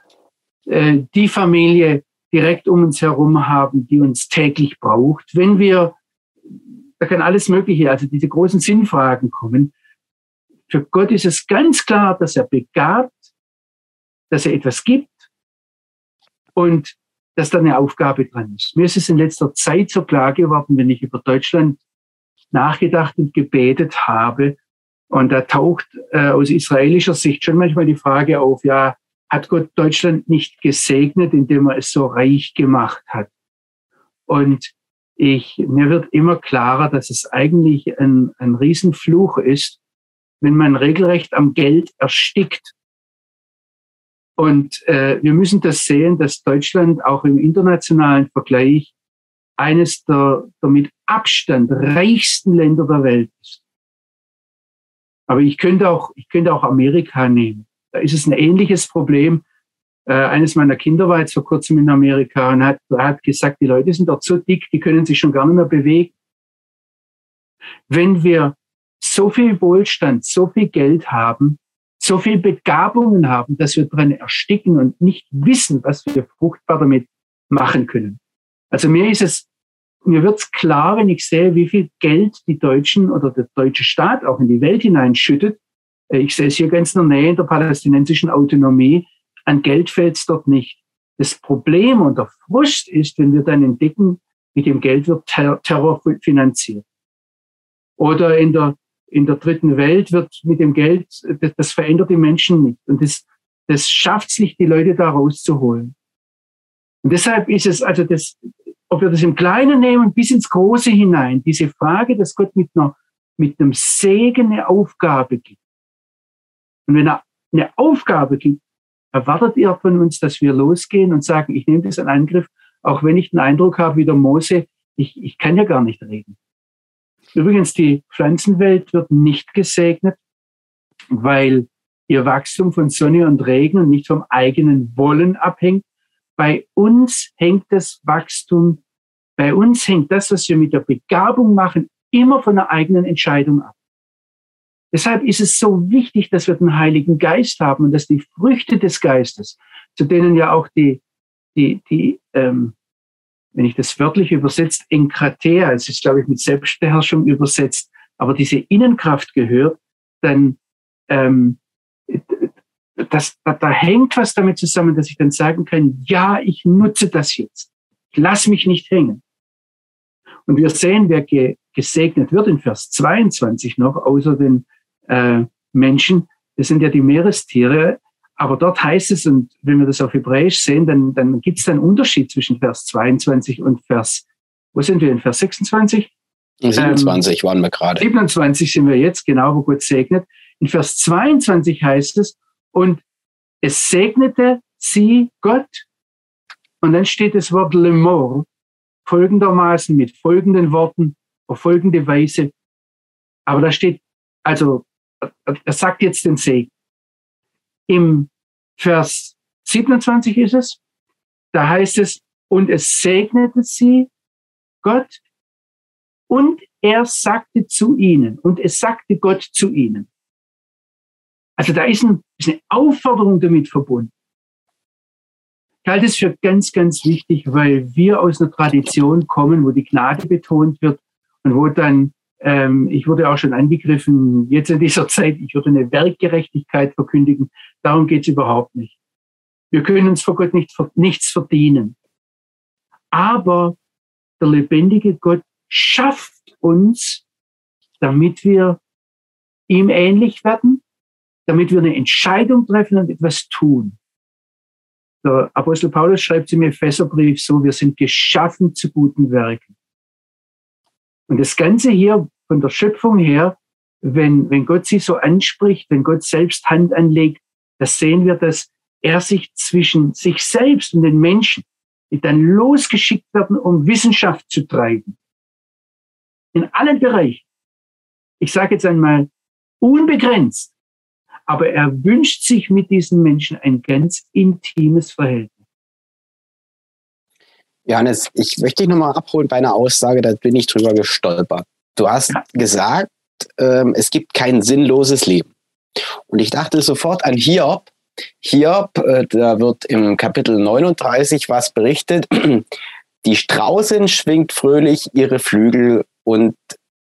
[SPEAKER 2] äh, die Familie direkt um uns herum haben, die uns täglich braucht. Wenn wir, da kann alles Mögliche, also diese großen Sinnfragen kommen. Für Gott ist es ganz klar, dass er begabt, dass er etwas gibt und dass da eine Aufgabe dran ist. Mir ist es in letzter Zeit so klar geworden, wenn ich über Deutschland nachgedacht und gebetet habe. Und da taucht äh, aus israelischer Sicht schon manchmal die Frage auf, ja, hat Gott Deutschland nicht gesegnet, indem er es so reich gemacht hat. Und ich, mir wird immer klarer, dass es eigentlich ein, ein Riesenfluch ist, wenn man regelrecht am Geld erstickt. Und äh, wir müssen das sehen, dass Deutschland auch im internationalen Vergleich eines der, der mit Abstand reichsten Länder der Welt ist. Aber ich könnte auch, ich könnte auch Amerika nehmen. Da ist es ein ähnliches Problem. Äh, eines meiner Kinder war jetzt vor kurzem in Amerika und hat, hat gesagt, die Leute sind dort so dick, die können sich schon gar nicht mehr bewegen. Wenn wir so viel Wohlstand, so viel Geld haben, so viel Begabungen haben, dass wir dran ersticken und nicht wissen, was wir fruchtbar damit machen können. Also mir ist es, mir wird's klar, wenn ich sehe, wie viel Geld die Deutschen oder der deutsche Staat auch in die Welt hineinschüttet, ich sehe es hier ganz in der Nähe der palästinensischen Autonomie. An Geld fällt es dort nicht. Das Problem und der Frust ist, wenn wir dann entdecken, mit dem Geld wird Terror finanziert. Oder in der, in der dritten Welt wird mit dem Geld, das, das verändert die Menschen nicht. Und das, das schafft es nicht, die Leute da rauszuholen. Und deshalb ist es, also das, ob wir das im Kleinen nehmen bis ins Große hinein, diese Frage, dass Gott mit einer, mit einem Segen eine Aufgabe gibt. Und wenn er eine Aufgabe gibt, erwartet ihr von uns, dass wir losgehen und sagen, ich nehme das in Angriff auch wenn ich den Eindruck habe, wie der Mose, ich, ich kann ja gar nicht reden. Übrigens, die Pflanzenwelt wird nicht gesegnet, weil ihr Wachstum von Sonne und Regen und nicht vom eigenen Wollen abhängt. Bei uns hängt das Wachstum, bei uns hängt das, was wir mit der Begabung machen, immer von der eigenen Entscheidung ab. Deshalb ist es so wichtig, dass wir den Heiligen Geist haben und dass die Früchte des Geistes, zu denen ja auch die, die, die ähm, wenn ich das wörtlich übersetzt, Enkratea, es ist, glaube ich, mit Selbstbeherrschung übersetzt, aber diese Innenkraft gehört, dann ähm, das, da, da hängt was damit zusammen, dass ich dann sagen kann, ja, ich nutze das jetzt. Ich lass mich nicht hängen. Und wir sehen, wer ge, gesegnet wird in Vers 22 noch, außer den äh, Menschen, das sind ja die Meerestiere, aber dort heißt es, und wenn wir das auf Hebräisch sehen, dann, dann gibt es einen Unterschied zwischen Vers 22 und Vers, wo sind wir in Vers 26?
[SPEAKER 1] 27 ähm, waren wir gerade.
[SPEAKER 2] 27 sind wir jetzt, genau, wo Gott segnet. In Vers 22 heißt es, und es segnete sie Gott. Und dann steht das Wort le mort folgendermaßen mit folgenden Worten auf folgende Weise. Aber da steht, also, er sagt jetzt den Segen. Im Vers 27 ist es, da heißt es, und es segnete sie Gott und er sagte zu ihnen und es sagte Gott zu ihnen. Also da ist, ein, ist eine Aufforderung damit verbunden. Ich halte es für ganz, ganz wichtig, weil wir aus einer Tradition kommen, wo die Gnade betont wird und wo dann ähm, ich wurde auch schon angegriffen, jetzt in dieser Zeit, ich würde eine Werkgerechtigkeit verkündigen. Darum geht es überhaupt nicht. Wir können uns vor Gott nicht, nichts verdienen. Aber der lebendige Gott schafft uns, damit wir ihm ähnlich werden, damit wir eine Entscheidung treffen und etwas tun. Der Apostel Paulus schreibt im Epheserbrief so, wir sind geschaffen zu guten Werken. Und das Ganze hier von der Schöpfung her, wenn, wenn Gott sie so anspricht, wenn Gott selbst Hand anlegt, da sehen wir, dass er sich zwischen sich selbst und den Menschen, die dann losgeschickt werden, um Wissenschaft zu treiben. In allen Bereichen. Ich sage jetzt einmal unbegrenzt. Aber er wünscht sich mit diesen Menschen ein ganz intimes Verhältnis.
[SPEAKER 1] Johannes, ich möchte dich nochmal abholen bei einer Aussage, da bin ich drüber gestolpert. Du hast gesagt, ähm, es gibt kein sinnloses Leben. Und ich dachte sofort an Hiob. Hiob, äh, da wird im Kapitel 39 was berichtet. Die Straußin schwingt fröhlich ihre Flügel und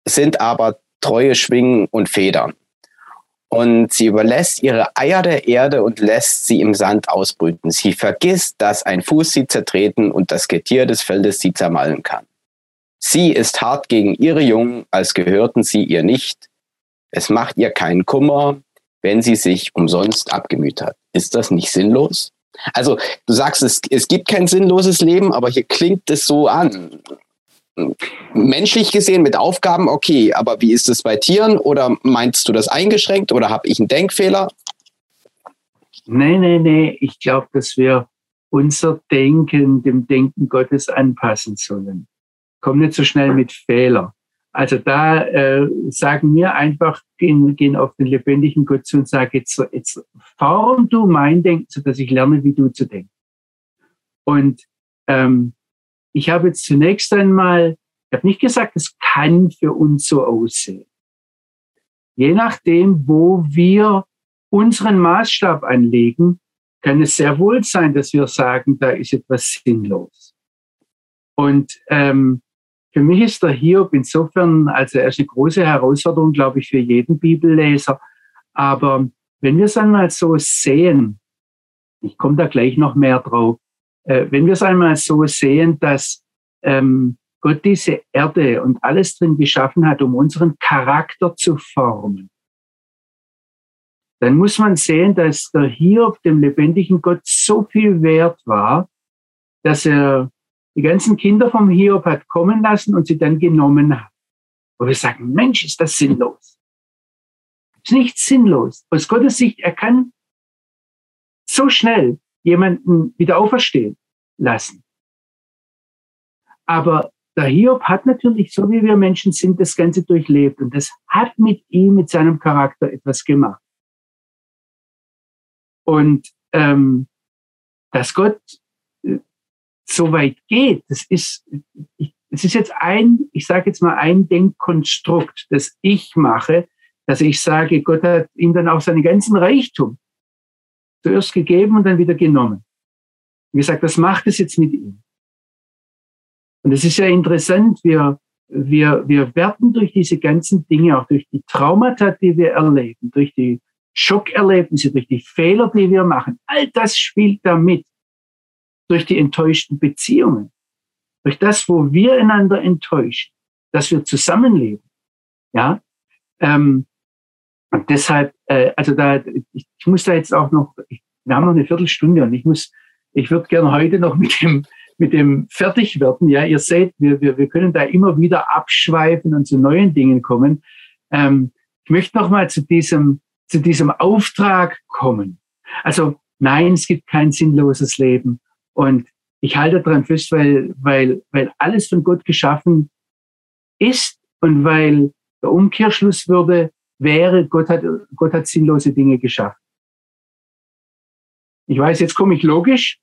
[SPEAKER 1] sind aber treue Schwingen und Federn. Und sie überlässt ihre Eier der Erde und lässt sie im Sand ausbrüten. Sie vergisst, dass ein Fuß sie zertreten und das Getier des Feldes sie zermalmen kann. Sie ist hart gegen ihre Jungen, als gehörten sie ihr nicht. Es macht ihr keinen Kummer, wenn sie sich umsonst abgemüht hat. Ist das nicht sinnlos? Also du sagst, es, es gibt kein sinnloses Leben, aber hier klingt es so an menschlich gesehen mit Aufgaben okay, aber wie ist es bei Tieren oder meinst du das eingeschränkt oder habe ich einen Denkfehler?
[SPEAKER 2] Nee, nee, nee. Ich glaube, dass wir unser Denken dem Denken Gottes anpassen sollen. Komm nicht so schnell mit Fehler. Also da äh, sagen wir einfach, gehen, gehen auf den lebendigen Gott zu und sagen, jetzt, jetzt form du mein Denken, sodass ich lerne, wie du zu denken. Und ähm, ich habe jetzt zunächst einmal, ich habe nicht gesagt, es kann für uns so aussehen. Je nachdem, wo wir unseren Maßstab anlegen, kann es sehr wohl sein, dass wir sagen, da ist etwas sinnlos. Und ähm, für mich ist der Hiob insofern, also er ist eine große Herausforderung, glaube ich, für jeden Bibelleser. Aber wenn wir es einmal so sehen, ich komme da gleich noch mehr drauf, äh, wenn wir es einmal so sehen, dass ähm, Gott diese Erde und alles drin geschaffen hat, um unseren Charakter zu formen, dann muss man sehen, dass der Hiob dem lebendigen Gott so viel wert war, dass er die ganzen Kinder vom Hiob hat kommen lassen und sie dann genommen hat. Wo wir sagen, Mensch, ist das sinnlos. Ist nicht sinnlos. Aus Gottes Sicht, er kann so schnell jemanden wieder auferstehen lassen. Aber der Hiob hat natürlich, so wie wir Menschen sind, das Ganze durchlebt. Und das hat mit ihm, mit seinem Charakter etwas gemacht. Und ähm, dass Gott äh, so weit geht, das ist, ich, das ist jetzt ein, ich sage jetzt mal ein Denkkonstrukt, das ich mache, dass ich sage, Gott hat ihm dann auch seinen ganzen Reichtum zuerst gegeben und dann wieder genommen. Wie gesagt, was macht es jetzt mit ihm? Und es ist ja interessant, wir, wir, wir werden durch diese ganzen Dinge, auch durch die Traumata, die wir erleben, durch die Schockerlebnisse, durch die Fehler, die wir machen, all das spielt da mit. Durch die enttäuschten Beziehungen, durch das, wo wir einander enttäuschen, dass wir zusammenleben. Ja, ähm, und deshalb, äh, also da, ich, ich muss da jetzt auch noch, ich, wir haben noch eine Viertelstunde und ich muss, ich würde gerne heute noch mit dem mit dem Fertigwerden. Ja, ihr seht, wir, wir, wir können da immer wieder abschweifen und zu neuen Dingen kommen. Ähm, ich möchte noch mal zu diesem, zu diesem Auftrag kommen. Also nein, es gibt kein sinnloses Leben. Und ich halte daran fest, weil, weil, weil alles von Gott geschaffen ist und weil der Umkehrschluss würde, wäre, Gott hat, Gott hat sinnlose Dinge geschaffen. Ich weiß, jetzt komme ich logisch,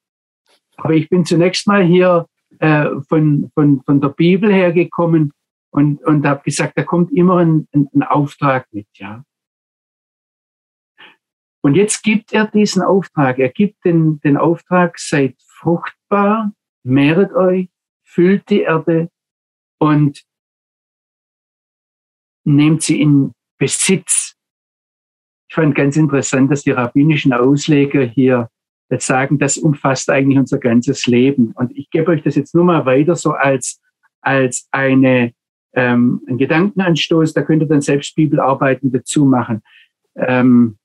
[SPEAKER 2] aber ich bin zunächst mal hier äh, von, von, von der Bibel hergekommen und, und habe gesagt, da kommt immer ein, ein, ein Auftrag mit, ja. Und jetzt gibt er diesen Auftrag. Er gibt den, den Auftrag, seid fruchtbar, mehret euch, füllt die Erde und nehmt sie in Besitz. Ich fand ganz interessant, dass die rabbinischen Ausleger hier jetzt sagen, das umfasst eigentlich unser ganzes Leben. Und ich gebe euch das jetzt nur mal weiter so als, als eine, ähm, ein Gedankenanstoß. Da könnt ihr dann selbst Bibelarbeiten dazu machen. Ähm,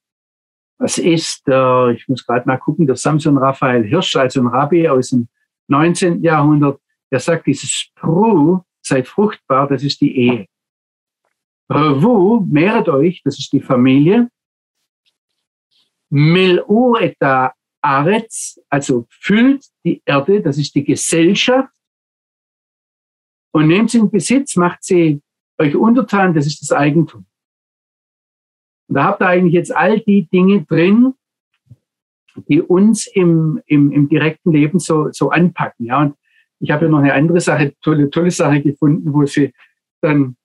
[SPEAKER 2] was ist, der, ich muss gerade mal gucken, der Samson Raphael Hirsch, also ein Rabbi aus dem 19. Jahrhundert, der sagt, dieses Pru, seid fruchtbar, das ist die Ehe. Revu, mehret euch, das ist die Familie. Mil'u eta Aretz, also füllt die Erde, das ist die Gesellschaft, und nehmt sie in Besitz, macht sie euch untertan, das ist das Eigentum. Und da habt ihr eigentlich jetzt all die Dinge drin, die uns im, im, im direkten Leben so, so anpacken. Ja, und ich habe ja noch eine andere Sache, tolle, tolle Sache gefunden, wo sie dann,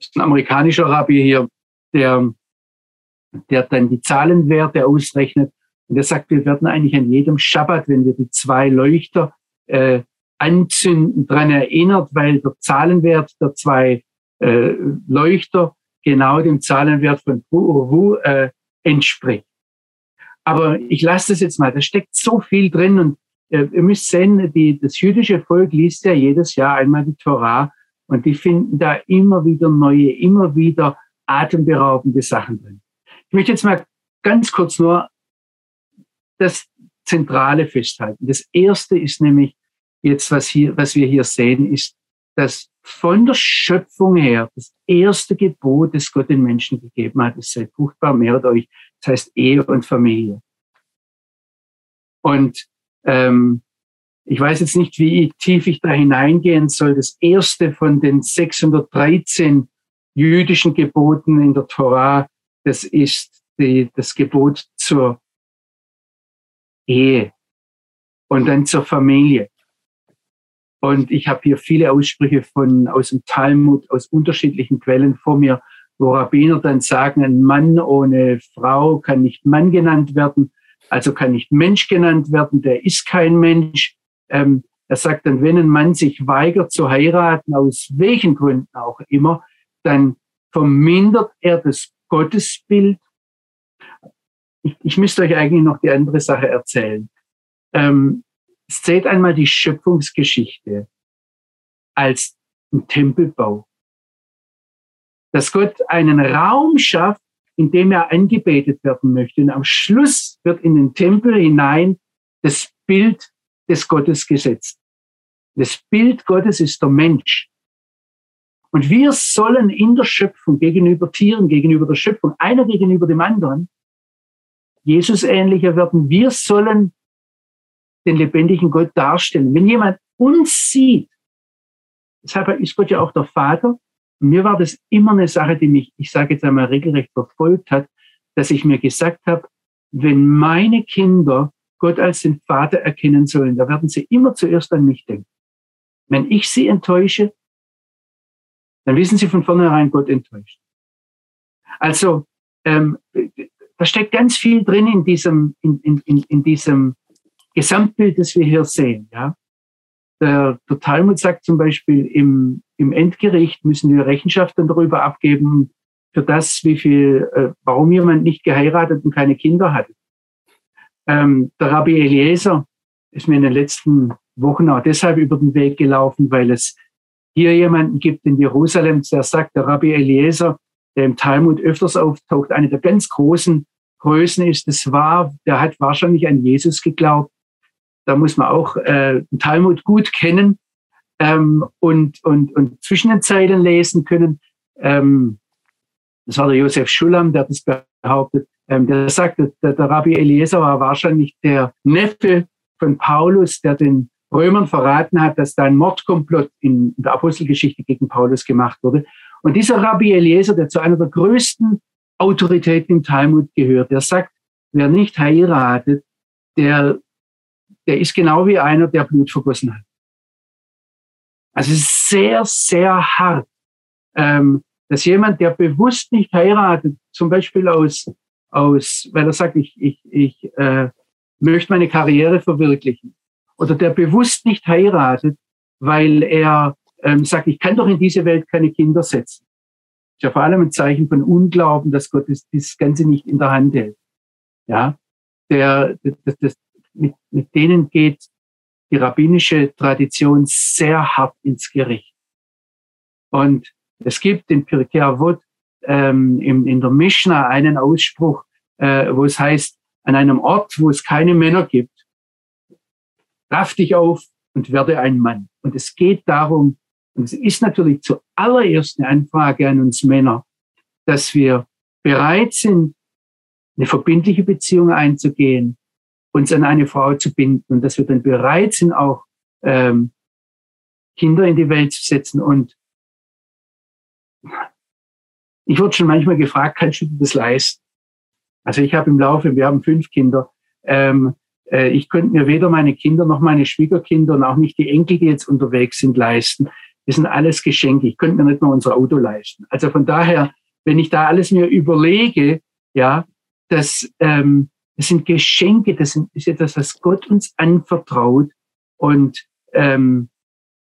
[SPEAKER 2] ist ein amerikanischer Rabbi hier, der, der dann die Zahlenwerte ausrechnet. Und er sagt, wir werden eigentlich an jedem Schabbat, wenn wir die zwei Leuchter äh, anzünden, daran erinnert, weil der Zahlenwert der zwei äh, Leuchter genau dem Zahlenwert von Wu äh, entspricht. Aber ich lasse das jetzt mal, da steckt so viel drin und äh, ihr müsst sehen, die, das jüdische Volk liest ja jedes Jahr einmal die Torah und die finden da immer wieder neue, immer wieder atemberaubende Sachen drin. Ich möchte jetzt mal ganz kurz nur das Zentrale festhalten. Das erste ist nämlich jetzt, was hier, was wir hier sehen, ist, dass von der Schöpfung her das erste Gebot, das Gott den Menschen gegeben hat, ist seid fruchtbar, mehrt euch. Das heißt Ehe und Familie. Und ähm, ich weiß jetzt nicht, wie tief ich da hineingehen soll. Das erste von den 613 jüdischen Geboten in der Torah, das ist die, das Gebot zur Ehe und dann zur Familie. Und ich habe hier viele Aussprüche von aus dem Talmud, aus unterschiedlichen Quellen vor mir, wo Rabbiner dann sagen, ein Mann ohne Frau kann nicht Mann genannt werden, also kann nicht Mensch genannt werden, der ist kein Mensch. Ähm, er sagt dann, wenn ein Mann sich weigert zu heiraten, aus welchen Gründen auch immer, dann vermindert er das Gottesbild ich, ich müsste euch eigentlich noch die andere Sache erzählen. Ähm, seht einmal die Schöpfungsgeschichte als ein Tempelbau. Dass Gott einen Raum schafft, in dem er angebetet werden möchte. Und am Schluss wird in den Tempel hinein das Bild des Gottes gesetzt. Das Bild Gottes ist der Mensch. Und wir sollen in der Schöpfung gegenüber Tieren, gegenüber der Schöpfung, einer gegenüber dem anderen, Jesus ähnlicher werden. Wir sollen den lebendigen Gott darstellen. Wenn jemand uns sieht. Deshalb ist Gott ja auch der Vater. Mir war das immer eine Sache, die mich, ich sage jetzt einmal, regelrecht verfolgt hat, dass ich mir gesagt habe, wenn meine Kinder Gott als den Vater erkennen sollen, da werden sie immer zuerst an mich denken. Wenn ich sie enttäusche, dann wissen sie von vornherein, Gott enttäuscht. Also ähm, da steckt ganz viel drin in diesem, in, in, in, in diesem Gesamtbild, das wir hier sehen. Ja? Der, der Talmud sagt zum Beispiel, im, im Endgericht müssen wir Rechenschaft darüber abgeben, für das, wie viel, äh, warum jemand nicht geheiratet und keine Kinder hatte. Ähm, der Rabbi Eliezer ist mir in den letzten Wochen auch deshalb über den Weg gelaufen, weil es hier jemanden gibt in Jerusalem, der sagt, der Rabbi Eliezer, der im Talmud öfters auftaucht, eine der ganz großen Größen ist, das war, der hat wahrscheinlich an Jesus geglaubt. Da muss man auch äh, den Talmud gut kennen ähm, und, und, und zwischen den Zeilen lesen können. Ähm, das war der Josef Schulam, der das behauptet. Ähm, der sagt, der, der Rabbi Eliezer war wahrscheinlich der Neffe von Paulus, der den Römern verraten hat, dass da ein Mordkomplott in der Apostelgeschichte gegen Paulus gemacht wurde. Und dieser Rabbi Eliezer, der zu einer der größten Autoritäten im Talmud gehört, der sagt, wer nicht heiratet, der, der ist genau wie einer, der Blut vergossen hat. Also es ist sehr, sehr hart, ähm, dass jemand, der bewusst nicht heiratet, zum Beispiel aus, aus weil er sagt, ich, ich, ich äh, möchte meine Karriere verwirklichen, oder der bewusst nicht heiratet, weil er ähm, sagt, ich kann doch in diese Welt keine Kinder setzen. Ist ja vor allem ein Zeichen von Unglauben, dass Gott das, das Ganze nicht in der Hand hält. Ja, der, das, das, mit, mit denen geht die rabbinische Tradition sehr hart ins Gericht. Und es gibt in Pirkei Avot ähm, in, in der Mishnah einen Ausspruch, äh, wo es heißt, an einem Ort, wo es keine Männer gibt, raff dich auf und werde ein Mann. Und es geht darum, und es ist natürlich zuallererst eine Anfrage an uns Männer, dass wir bereit sind, eine verbindliche Beziehung einzugehen, uns an eine Frau zu binden und dass wir dann bereit sind, auch ähm, Kinder in die Welt zu setzen. Und ich wurde schon manchmal gefragt, kannst du das leisten? Also ich habe im Laufe, wir haben fünf Kinder, ähm, äh, ich könnte mir weder meine Kinder noch meine Schwiegerkinder und auch nicht die Enkel, die jetzt unterwegs sind, leisten. Das sind alles Geschenke. Ich könnte mir nicht mal unser Auto leisten. Also von daher, wenn ich da alles mir überlege, ja, das, ähm, das sind Geschenke, das sind, ist etwas, was Gott uns anvertraut. Und ähm,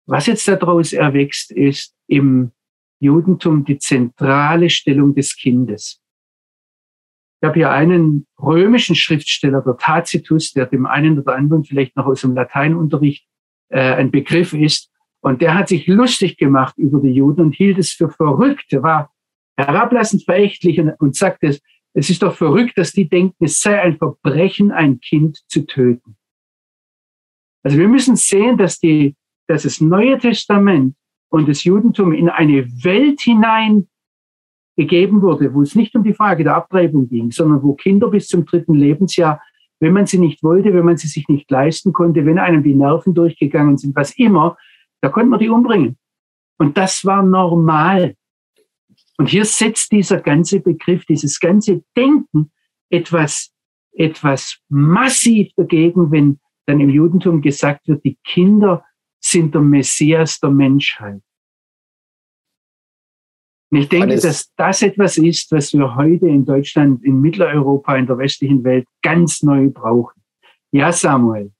[SPEAKER 2] was jetzt daraus erwächst, ist im Judentum die zentrale Stellung des Kindes. Ich habe hier einen römischen Schriftsteller, der Tacitus, der dem einen oder anderen vielleicht noch aus dem Lateinunterricht äh, ein Begriff ist. Und der hat sich lustig gemacht über die Juden und hielt es für verrückt, er war herablassend verächtlich und, und sagte, es, es ist doch verrückt, dass die denken, es sei ein Verbrechen, ein Kind zu töten. Also wir müssen sehen, dass, die, dass das Neue Testament und das Judentum in eine Welt hinein gegeben wurde, wo es nicht um die Frage der Abtreibung ging, sondern wo Kinder bis zum dritten Lebensjahr, wenn man sie nicht wollte, wenn man sie sich nicht leisten konnte, wenn einem die Nerven durchgegangen sind, was immer, da konnte man die umbringen. Und das war normal. Und hier setzt dieser ganze Begriff, dieses ganze Denken etwas, etwas massiv dagegen, wenn dann im Judentum gesagt wird, die Kinder sind der Messias der Menschheit. Und ich denke, dass das etwas ist, was wir heute in Deutschland, in Mitteleuropa, in der westlichen Welt ganz neu brauchen. Ja, Samuel.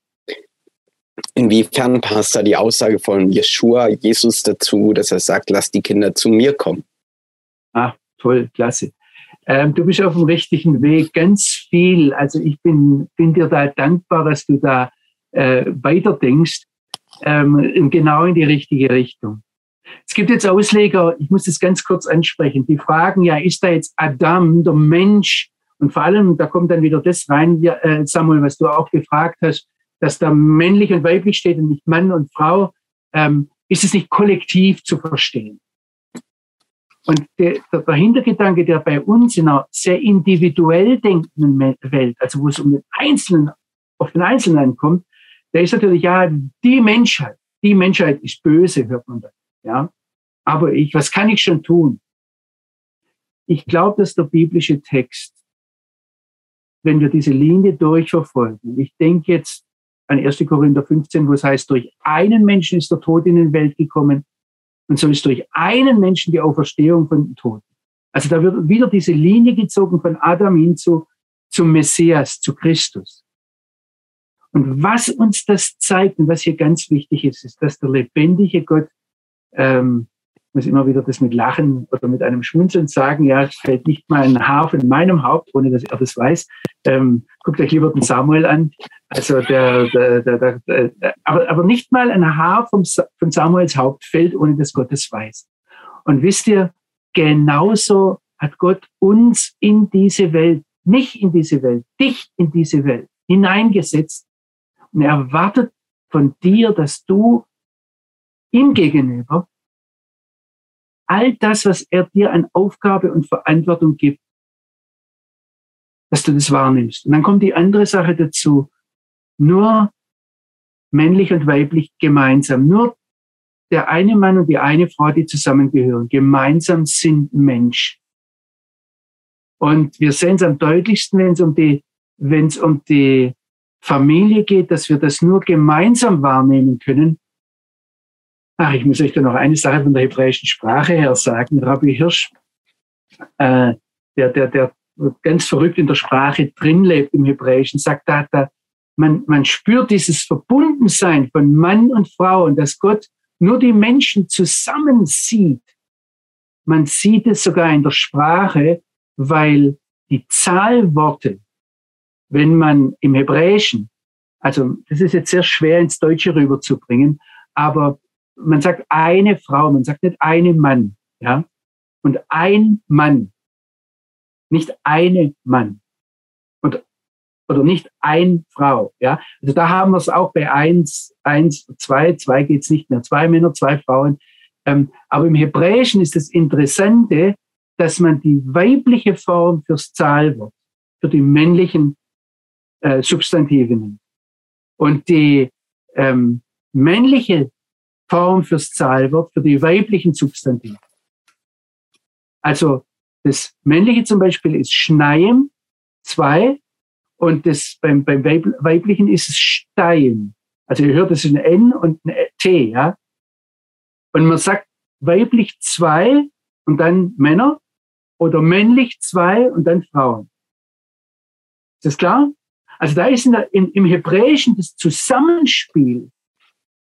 [SPEAKER 1] Inwiefern passt da die Aussage von Jeshua, Jesus dazu, dass er sagt, lass die Kinder zu mir kommen?
[SPEAKER 2] Ah, toll, klasse. Ähm, du bist auf dem richtigen Weg, ganz viel. Also ich bin, bin dir da dankbar, dass du da äh, weiterdenkst, ähm, genau in die richtige Richtung. Es gibt jetzt Ausleger, ich muss das ganz kurz ansprechen, die fragen ja, ist da jetzt Adam, der Mensch, und vor allem, da kommt dann wieder das rein, äh, Samuel, was du auch gefragt hast, dass da männlich und weiblich steht und nicht Mann und Frau, ähm, ist es nicht kollektiv zu verstehen. Und der, der Hintergedanke, der bei uns in einer sehr individuell denkenden Welt, also wo es um den Einzelnen, auf den Einzelnen ankommt, der ist natürlich ja die Menschheit. die Menschheit ist böse, hört man dann. Ja? Aber ich, was kann ich schon tun? Ich glaube, dass der biblische Text, wenn wir diese Linie durchverfolgen, ich denke jetzt an 1. Korinther 15, wo es heißt, durch einen Menschen ist der Tod in die Welt gekommen und so ist durch einen Menschen die Auferstehung von den Toten. Also da wird wieder diese Linie gezogen von Adam hin zu, zum Messias, zu Christus. Und was uns das zeigt und was hier ganz wichtig ist, ist, dass der lebendige Gott ähm, muss immer wieder das mit Lachen oder mit einem Schmunzeln sagen, ja, es fällt nicht mal ein Haar von meinem Haupt, ohne dass er das weiß. Ähm, guckt euch lieber den Samuel an. Also der, der, der, der, aber, aber nicht mal ein Haar vom, von Samuels Haupt fällt, ohne dass Gott es weiß. Und wisst ihr, genauso hat Gott uns in diese Welt, mich in diese Welt, dich in diese Welt hineingesetzt. Und er erwartet von dir, dass du ihm gegenüber all das, was er dir an Aufgabe und Verantwortung gibt, dass du das wahrnimmst. Und dann kommt die andere Sache dazu. Nur männlich und weiblich gemeinsam. Nur der eine Mann und die eine Frau, die zusammengehören, gemeinsam sind Mensch. Und wir sehen es am deutlichsten, wenn es um die, wenn es um die Familie geht, dass wir das nur gemeinsam wahrnehmen können, Ach, ich muss euch da noch eine Sache von der hebräischen Sprache her sagen. Rabbi Hirsch, äh, der, der, der ganz verrückt in der Sprache drin lebt im Hebräischen, sagt da, da man, man spürt dieses Verbundensein von Mann und Frau und dass Gott nur die Menschen zusammen sieht. Man sieht es sogar in der Sprache, weil die Zahlworte, wenn man im Hebräischen, also das ist jetzt sehr schwer ins Deutsche rüberzubringen, aber man sagt eine Frau, man sagt nicht einen Mann, ja. Und ein Mann, nicht eine Mann. Und, oder nicht ein Frau, ja. Also da haben wir es auch bei eins, eins, zwei, zwei geht's nicht mehr. Zwei Männer, zwei Frauen. Ähm, aber im Hebräischen ist das Interessante, dass man die weibliche Form fürs Zahlwort, für die männlichen äh. Und die ähm, männliche Form fürs Zahlwort für die weiblichen Substantive. Also das männliche zum Beispiel ist Schneien, zwei, und das beim, beim weiblichen ist es Stein. Also ihr hört, das ist ein N und ein T, ja. Und man sagt weiblich zwei und dann Männer oder männlich zwei und dann Frauen. Ist das klar? Also da ist in in, im Hebräischen das Zusammenspiel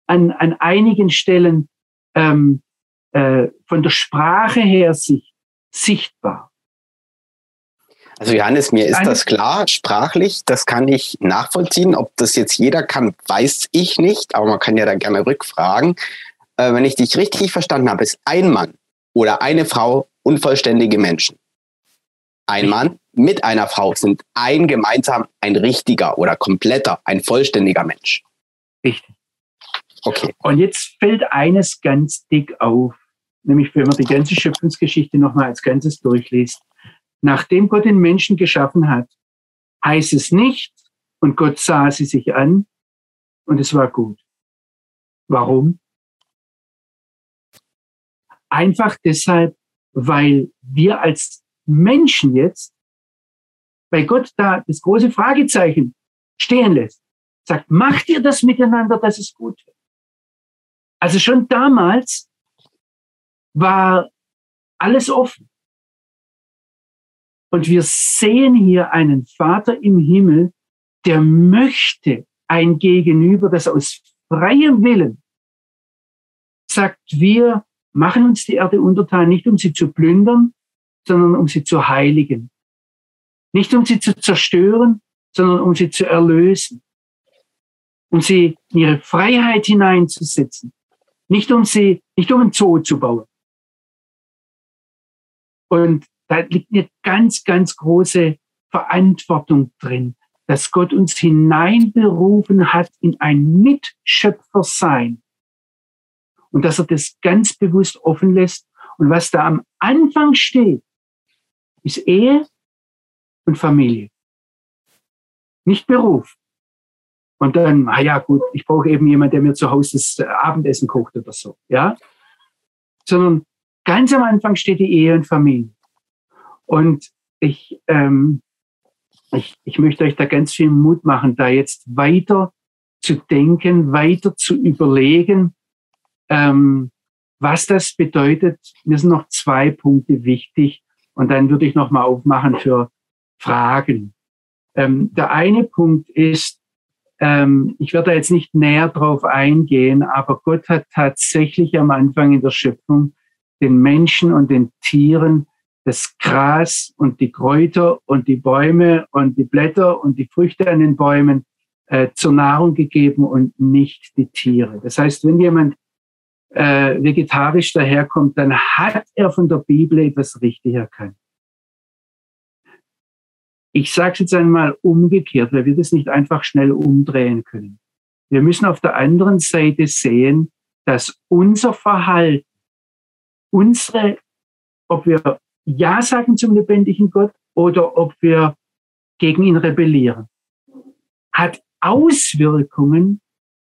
[SPEAKER 2] an, an einigen Stellen ähm, äh, von der Sprache her sich, sichtbar.
[SPEAKER 1] Also Johannes, mir ist das klar, sprachlich, das kann ich nachvollziehen. Ob das jetzt jeder kann, weiß ich nicht, aber man kann ja da gerne rückfragen. Äh, wenn ich dich richtig verstanden habe, ist ein Mann oder eine Frau unvollständige Menschen. Ein Mann mit einer Frau sind ein gemeinsam ein richtiger oder kompletter, ein vollständiger Mensch.
[SPEAKER 2] Richtig. Okay. Und jetzt fällt eines ganz dick auf, nämlich wenn man die ganze Schöpfungsgeschichte nochmal als Ganzes durchliest. Nachdem Gott den Menschen geschaffen hat, heißt es nicht, und Gott sah sie sich an und es war gut. Warum? Einfach deshalb, weil wir als Menschen jetzt bei Gott da das große Fragezeichen stehen lässt. Sagt, macht ihr das miteinander, dass es gut wird? Also schon damals war alles offen. Und wir sehen hier einen Vater im Himmel, der möchte ein Gegenüber, das aus freiem Willen sagt, wir machen uns die Erde untertan, nicht um sie zu plündern, sondern um sie zu heiligen. Nicht um sie zu zerstören, sondern um sie zu erlösen. Um sie in ihre Freiheit hineinzusetzen. Nicht um sie, nicht um ein Zoo zu bauen. Und da liegt eine ganz, ganz große Verantwortung drin, dass Gott uns hineinberufen hat in ein Mitschöpfersein. Und dass er das ganz bewusst offen lässt. Und was da am Anfang steht, ist Ehe und Familie. Nicht Beruf. Und dann, ah ja, gut, ich brauche eben jemanden, der mir zu Hause das Abendessen kocht oder so, ja. Sondern ganz am Anfang steht die Ehe und Familie. Und ich, ähm, ich, ich möchte euch da ganz viel Mut machen, da jetzt weiter zu denken, weiter zu überlegen, ähm, was das bedeutet. Mir sind noch zwei Punkte wichtig und dann würde ich noch mal aufmachen für Fragen. Ähm, der eine Punkt ist, ähm, ich werde da jetzt nicht näher drauf eingehen, aber Gott hat tatsächlich am Anfang in der Schöpfung den Menschen und den Tieren das Gras und die Kräuter und die Bäume und die Blätter und die Früchte an den Bäumen äh, zur Nahrung gegeben und nicht die Tiere. Das heißt, wenn jemand äh, vegetarisch daherkommt, dann hat er von der Bibel etwas richtig erkannt. Ich sage es jetzt einmal umgekehrt, weil wir das nicht einfach schnell umdrehen können. Wir müssen auf der anderen Seite sehen, dass unser Verhalten, unsere, ob wir Ja sagen zum lebendigen Gott oder ob wir gegen ihn rebellieren, hat Auswirkungen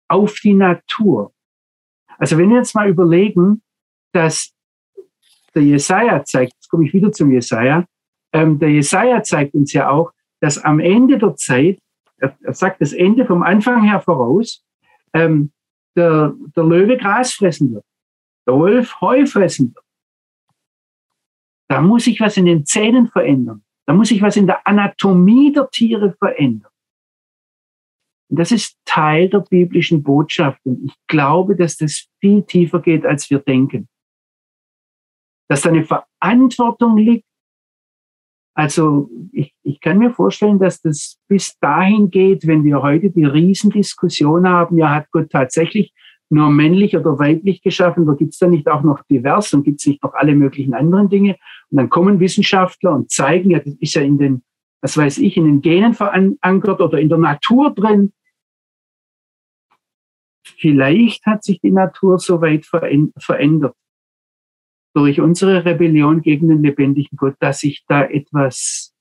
[SPEAKER 2] auf die Natur. Also wenn wir jetzt mal überlegen, dass der Jesaja zeigt, jetzt komme ich wieder zum Jesaja, ähm, der Jesaja zeigt uns ja auch, dass am Ende der Zeit, er, er sagt das Ende vom Anfang her voraus, ähm, der, der Löwe Gras fressen wird, der Wolf Heu fressen wird. Da muss sich was in den Zähnen verändern. Da muss sich was in der Anatomie der Tiere verändern. Und das ist Teil der biblischen Botschaft. Und ich glaube, dass das viel tiefer geht, als wir denken. Dass da eine Verantwortung liegt. Also ich, ich kann mir vorstellen, dass das bis dahin geht, wenn wir heute die Riesendiskussion haben, ja, hat Gott tatsächlich nur männlich oder weiblich geschaffen, oder gibt es da nicht auch noch divers und gibt es nicht noch alle möglichen anderen Dinge? Und dann kommen Wissenschaftler und zeigen, ja, das ist ja in den, was weiß ich, in den Genen verankert oder in der Natur drin. Vielleicht hat sich die Natur so weit verändert durch unsere Rebellion gegen den lebendigen Gott, dass sich da etwas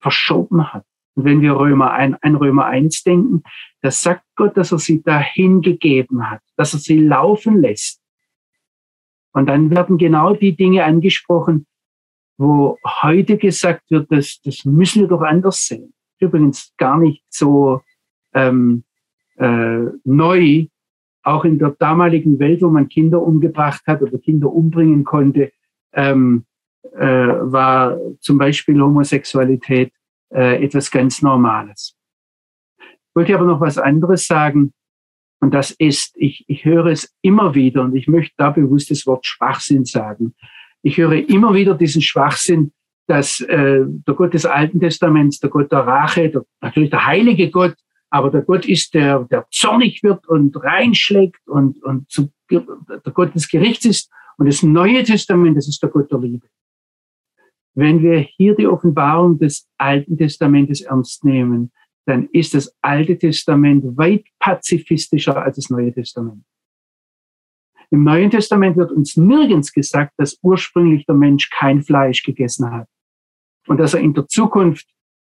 [SPEAKER 2] verschoben hat. Und wenn wir Römer ein, ein Römer 1 denken, da sagt Gott, dass er sie dahin gegeben hat, dass er sie laufen lässt. Und dann werden genau die Dinge angesprochen, wo heute gesagt wird, dass, das müssen wir doch anders sehen. Übrigens gar nicht so ähm, äh, neu, auch in der damaligen Welt, wo man Kinder umgebracht hat oder Kinder umbringen konnte, ähm, äh, war zum Beispiel Homosexualität äh, etwas ganz Normales. Ich wollte aber noch was anderes sagen. Und das ist, ich, ich höre es immer wieder und ich möchte da bewusst das Wort Schwachsinn sagen. Ich höre immer wieder diesen Schwachsinn, dass äh, der Gott des Alten Testaments, der Gott der Rache, der, natürlich der heilige Gott, aber der Gott ist der, der zornig wird und reinschlägt und, und zu, der Gott des Gerichts ist. Und das Neue Testament, das ist der Gott der Liebe. Wenn wir hier die Offenbarung des Alten Testamentes ernst nehmen, dann ist das Alte Testament weit pazifistischer als das Neue Testament. Im Neuen Testament wird uns nirgends gesagt, dass ursprünglich der Mensch kein Fleisch gegessen hat und dass er in der Zukunft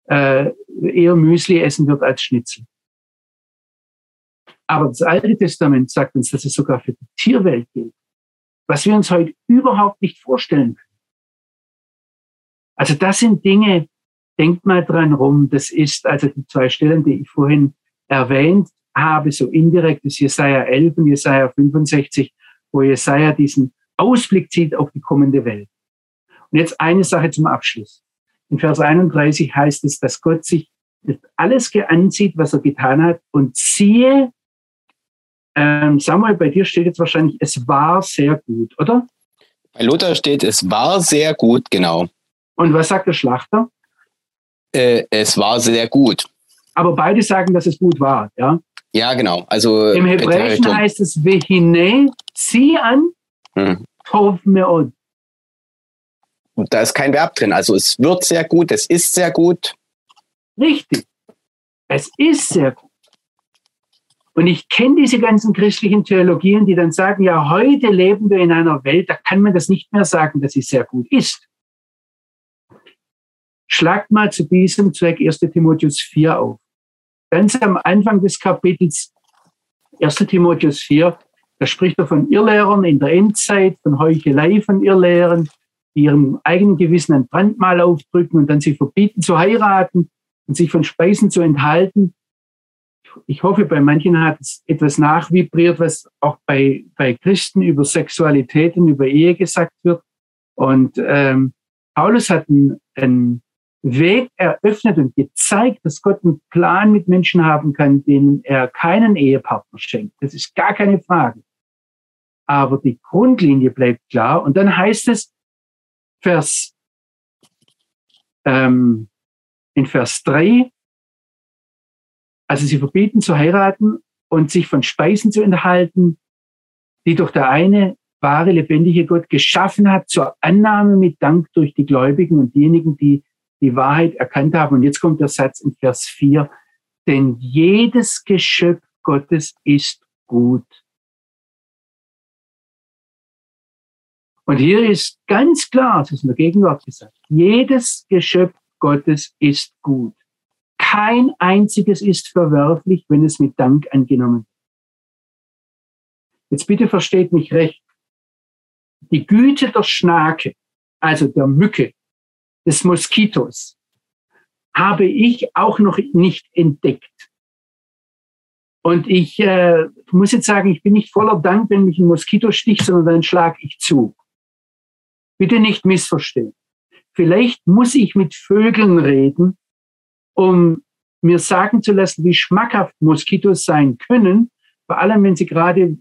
[SPEAKER 2] äh, eher Müsli essen wird als Schnitzel. Aber das Alte Testament sagt uns, dass es sogar für die Tierwelt gilt, was wir uns heute überhaupt nicht vorstellen können. Also das sind Dinge, denkt mal dran rum, das ist also die zwei Stellen, die ich vorhin erwähnt habe, so indirekt ist Jesaja 11 und Jesaja 65, wo Jesaja diesen Ausblick zieht auf die kommende Welt. Und jetzt eine Sache zum Abschluss. In Vers 31 heißt es, dass Gott sich alles ansieht, was er getan hat und siehe, ähm, Samuel, bei dir steht jetzt wahrscheinlich, es war sehr gut, oder?
[SPEAKER 1] Bei Luther steht, es war sehr gut, genau.
[SPEAKER 2] Und was sagt der Schlachter?
[SPEAKER 1] Äh, es war sehr gut.
[SPEAKER 2] Aber beide sagen, dass es gut war, ja?
[SPEAKER 1] Ja, genau. Also
[SPEAKER 2] im Hebräischen heißt es Vehine, zieh an, hm. tov meod.
[SPEAKER 1] Da ist kein Verb drin. Also es wird sehr gut, es ist sehr gut.
[SPEAKER 2] Richtig. Es ist sehr gut. Und ich kenne diese ganzen christlichen Theologien, die dann sagen, ja, heute leben wir in einer Welt, da kann man das nicht mehr sagen, dass sie sehr gut ist. Schlagt mal zu diesem Zweck 1 Timotheus 4 auf. ganz am Anfang des Kapitels 1 Timotheus 4, da spricht er von Irrlehrern in der Endzeit, von Heuchelei von Irrlehrern, ihrem eigenen Gewissen ein Brandmal aufdrücken und dann sie verbieten zu heiraten und sich von Speisen zu enthalten. Ich hoffe, bei manchen hat es etwas nachvibriert, was auch bei, bei Christen über Sexualität und über Ehe gesagt wird. Und ähm, Paulus hat einen, einen Weg eröffnet und gezeigt, dass Gott einen Plan mit Menschen haben kann, denen er keinen Ehepartner schenkt. Das ist gar keine Frage. Aber die Grundlinie bleibt klar. Und dann heißt es, Vers ähm, in Vers 3, also sie verbieten zu heiraten und sich von Speisen zu enthalten, die doch der eine wahre, lebendige Gott geschaffen hat zur Annahme mit Dank durch die Gläubigen und diejenigen, die die Wahrheit erkannt haben. Und jetzt kommt der Satz in Vers 4, denn jedes Geschöpf Gottes ist gut. Und hier ist ganz klar, das ist in der Gegenwart gesagt, jedes Geschöpf Gottes ist gut. Kein einziges ist verwerflich, wenn es mit Dank angenommen wird. Jetzt bitte versteht mich recht. Die Güte der Schnake, also der Mücke, des Moskitos, habe ich auch noch nicht entdeckt. Und ich äh, muss jetzt sagen, ich bin nicht voller Dank, wenn mich ein Moskito sticht, sondern dann schlage ich zu. Bitte nicht missverstehen. Vielleicht muss ich mit Vögeln reden, um mir sagen zu lassen, wie schmackhaft Moskitos sein können, vor allem wenn sie gerade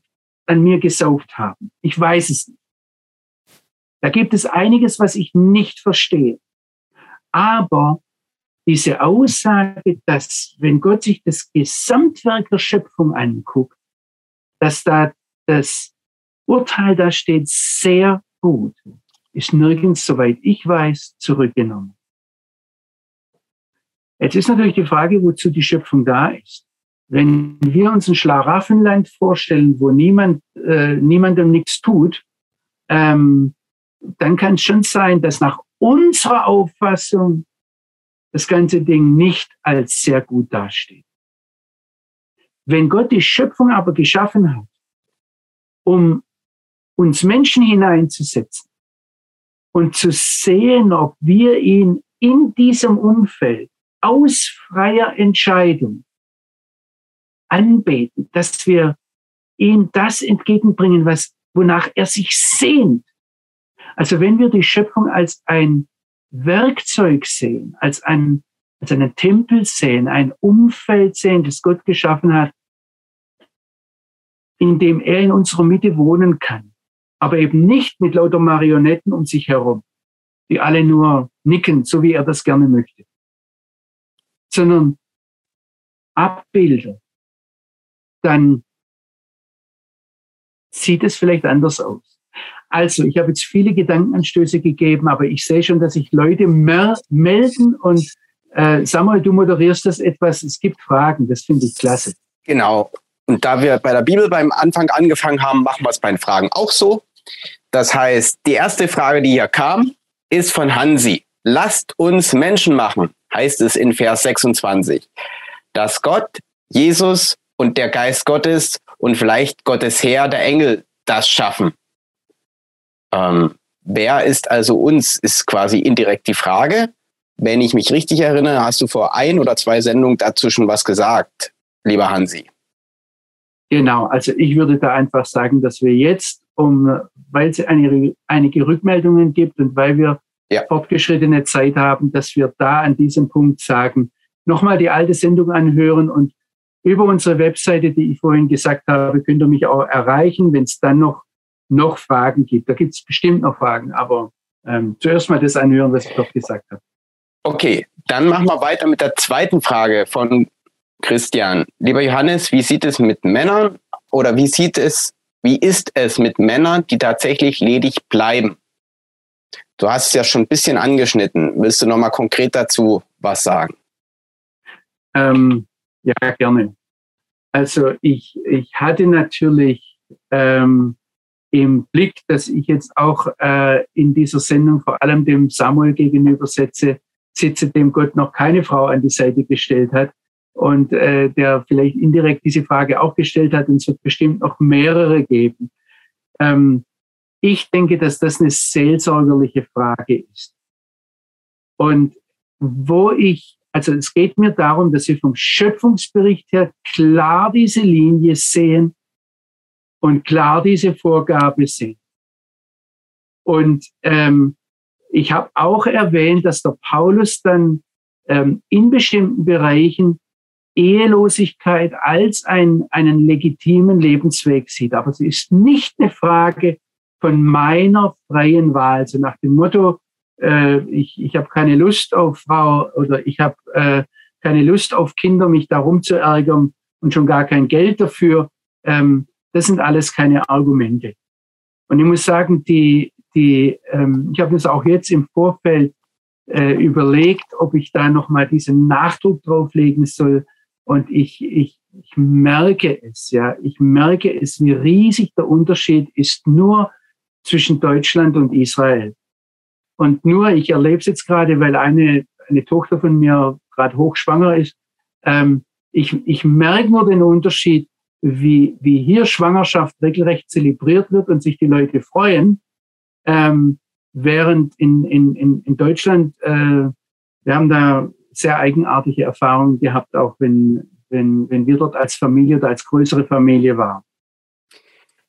[SPEAKER 2] an mir gesaugt haben. Ich weiß es nicht. Da gibt es einiges, was ich nicht verstehe. Aber diese Aussage, dass wenn Gott sich das Gesamtwerk der Schöpfung anguckt, dass da das Urteil da steht, sehr gut ist nirgends, soweit ich weiß, zurückgenommen. Jetzt ist natürlich die Frage, wozu die Schöpfung da ist. Wenn wir uns ein Schlaraffenland vorstellen, wo niemand, äh, niemandem nichts tut, ähm, dann kann es schon sein, dass nach unserer Auffassung das ganze Ding nicht als sehr gut dasteht. Wenn Gott die Schöpfung aber geschaffen hat, um uns Menschen hineinzusetzen, und zu sehen, ob wir ihn in diesem Umfeld aus freier Entscheidung anbeten, dass wir ihm das entgegenbringen, was, wonach er sich sehnt. Also wenn wir die Schöpfung als ein Werkzeug sehen, als ein, als einen Tempel sehen, ein Umfeld sehen, das Gott geschaffen hat, in dem er in unserer Mitte wohnen kann, aber eben nicht mit lauter Marionetten um sich herum, die alle nur nicken, so wie er das gerne möchte, sondern Abbilder, dann sieht es vielleicht anders aus. Also, ich habe jetzt viele Gedankenanstöße gegeben, aber ich sehe schon, dass sich Leute melden und äh, Samuel, du moderierst das etwas. Es gibt Fragen, das finde ich klasse.
[SPEAKER 1] Genau. Und da wir bei der Bibel beim Anfang angefangen haben, machen wir es bei den Fragen auch so. Das heißt, die erste Frage, die hier kam, ist von Hansi. Lasst uns Menschen machen, heißt es in Vers 26. Dass Gott, Jesus und der Geist Gottes und vielleicht Gottes Herr, der Engel, das schaffen. Ähm, wer ist also uns, ist quasi indirekt die Frage. Wenn ich mich richtig erinnere, hast du vor ein oder zwei Sendungen dazu schon was gesagt, lieber Hansi.
[SPEAKER 2] Genau, also ich würde da einfach sagen, dass wir jetzt um, weil es eine, einige Rückmeldungen gibt und weil wir ja. fortgeschrittene Zeit haben, dass wir da an diesem Punkt sagen, nochmal die alte Sendung anhören und über unsere Webseite, die ich vorhin gesagt habe, könnt ihr mich auch erreichen, wenn es dann noch, noch Fragen gibt. Da gibt es bestimmt noch Fragen, aber ähm, zuerst mal das anhören, was ich doch gesagt habe.
[SPEAKER 1] Okay, dann machen wir weiter mit der zweiten Frage von Christian. Lieber Johannes, wie sieht es mit Männern oder wie sieht es wie ist es mit Männern, die tatsächlich ledig bleiben? Du hast es ja schon ein bisschen angeschnitten. Willst du noch mal konkret dazu was sagen?
[SPEAKER 2] Ähm, ja, gerne. Also ich, ich hatte natürlich ähm, im Blick, dass ich jetzt auch äh, in dieser Sendung vor allem dem Samuel gegenüber setze, sitze, dem Gott noch keine Frau an die Seite gestellt hat. Und äh, der vielleicht indirekt diese Frage auch gestellt hat. Und es wird bestimmt noch mehrere geben. Ähm, ich denke, dass das eine seelsorgerliche Frage ist. Und wo ich, also es geht mir darum, dass wir vom Schöpfungsbericht her klar diese Linie sehen und klar diese Vorgabe sehen. Und ähm, ich habe auch erwähnt, dass der Paulus dann ähm, in bestimmten Bereichen Ehelosigkeit als ein, einen legitimen Lebensweg sieht. Aber es ist nicht eine Frage von meiner freien Wahl, so nach dem Motto, äh, ich, ich habe keine Lust auf Frau oder ich habe äh, keine Lust auf Kinder, mich darum zu ärgern und schon gar kein Geld dafür. Ähm, das sind alles keine Argumente. Und ich muss sagen, die, die, ähm, ich habe das auch jetzt im Vorfeld äh, überlegt, ob ich da nochmal diesen Nachdruck drauflegen soll. Und ich, ich, ich merke es, ja, ich merke es, wie riesig der Unterschied ist nur zwischen Deutschland und Israel. Und nur, ich erlebe es jetzt gerade, weil eine, eine Tochter von mir gerade hochschwanger ist. Ähm, ich, ich merke nur den Unterschied, wie, wie hier Schwangerschaft regelrecht zelebriert wird und sich die Leute freuen, ähm, während in, in, in, Deutschland, äh, wir haben da sehr eigenartige Erfahrungen gehabt, auch wenn, wenn, wenn wir dort als Familie oder als größere Familie waren.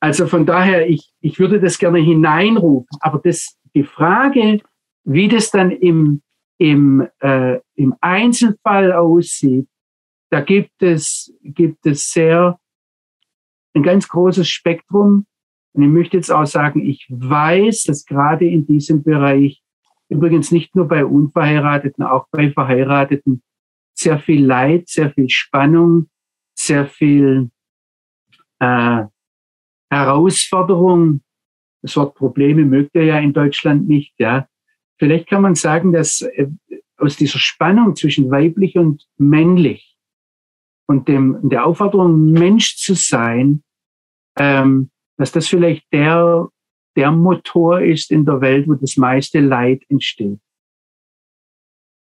[SPEAKER 2] Also von daher, ich, ich würde das gerne hineinrufen, aber das, die Frage, wie das dann im, im, äh, im Einzelfall aussieht, da gibt es, gibt es sehr ein ganz großes Spektrum. Und ich möchte jetzt auch sagen, ich weiß, dass gerade in diesem Bereich, übrigens nicht nur bei Unverheirateten, auch bei Verheirateten, sehr viel Leid, sehr viel Spannung, sehr viel äh, Herausforderung. Das Wort Probleme mögt ihr ja in Deutschland nicht, ja. Vielleicht kann man sagen, dass äh, aus dieser Spannung zwischen weiblich und männlich und dem, der Aufforderung, Mensch zu sein, ähm, dass das vielleicht der, der Motor ist in der Welt, wo das meiste Leid entsteht.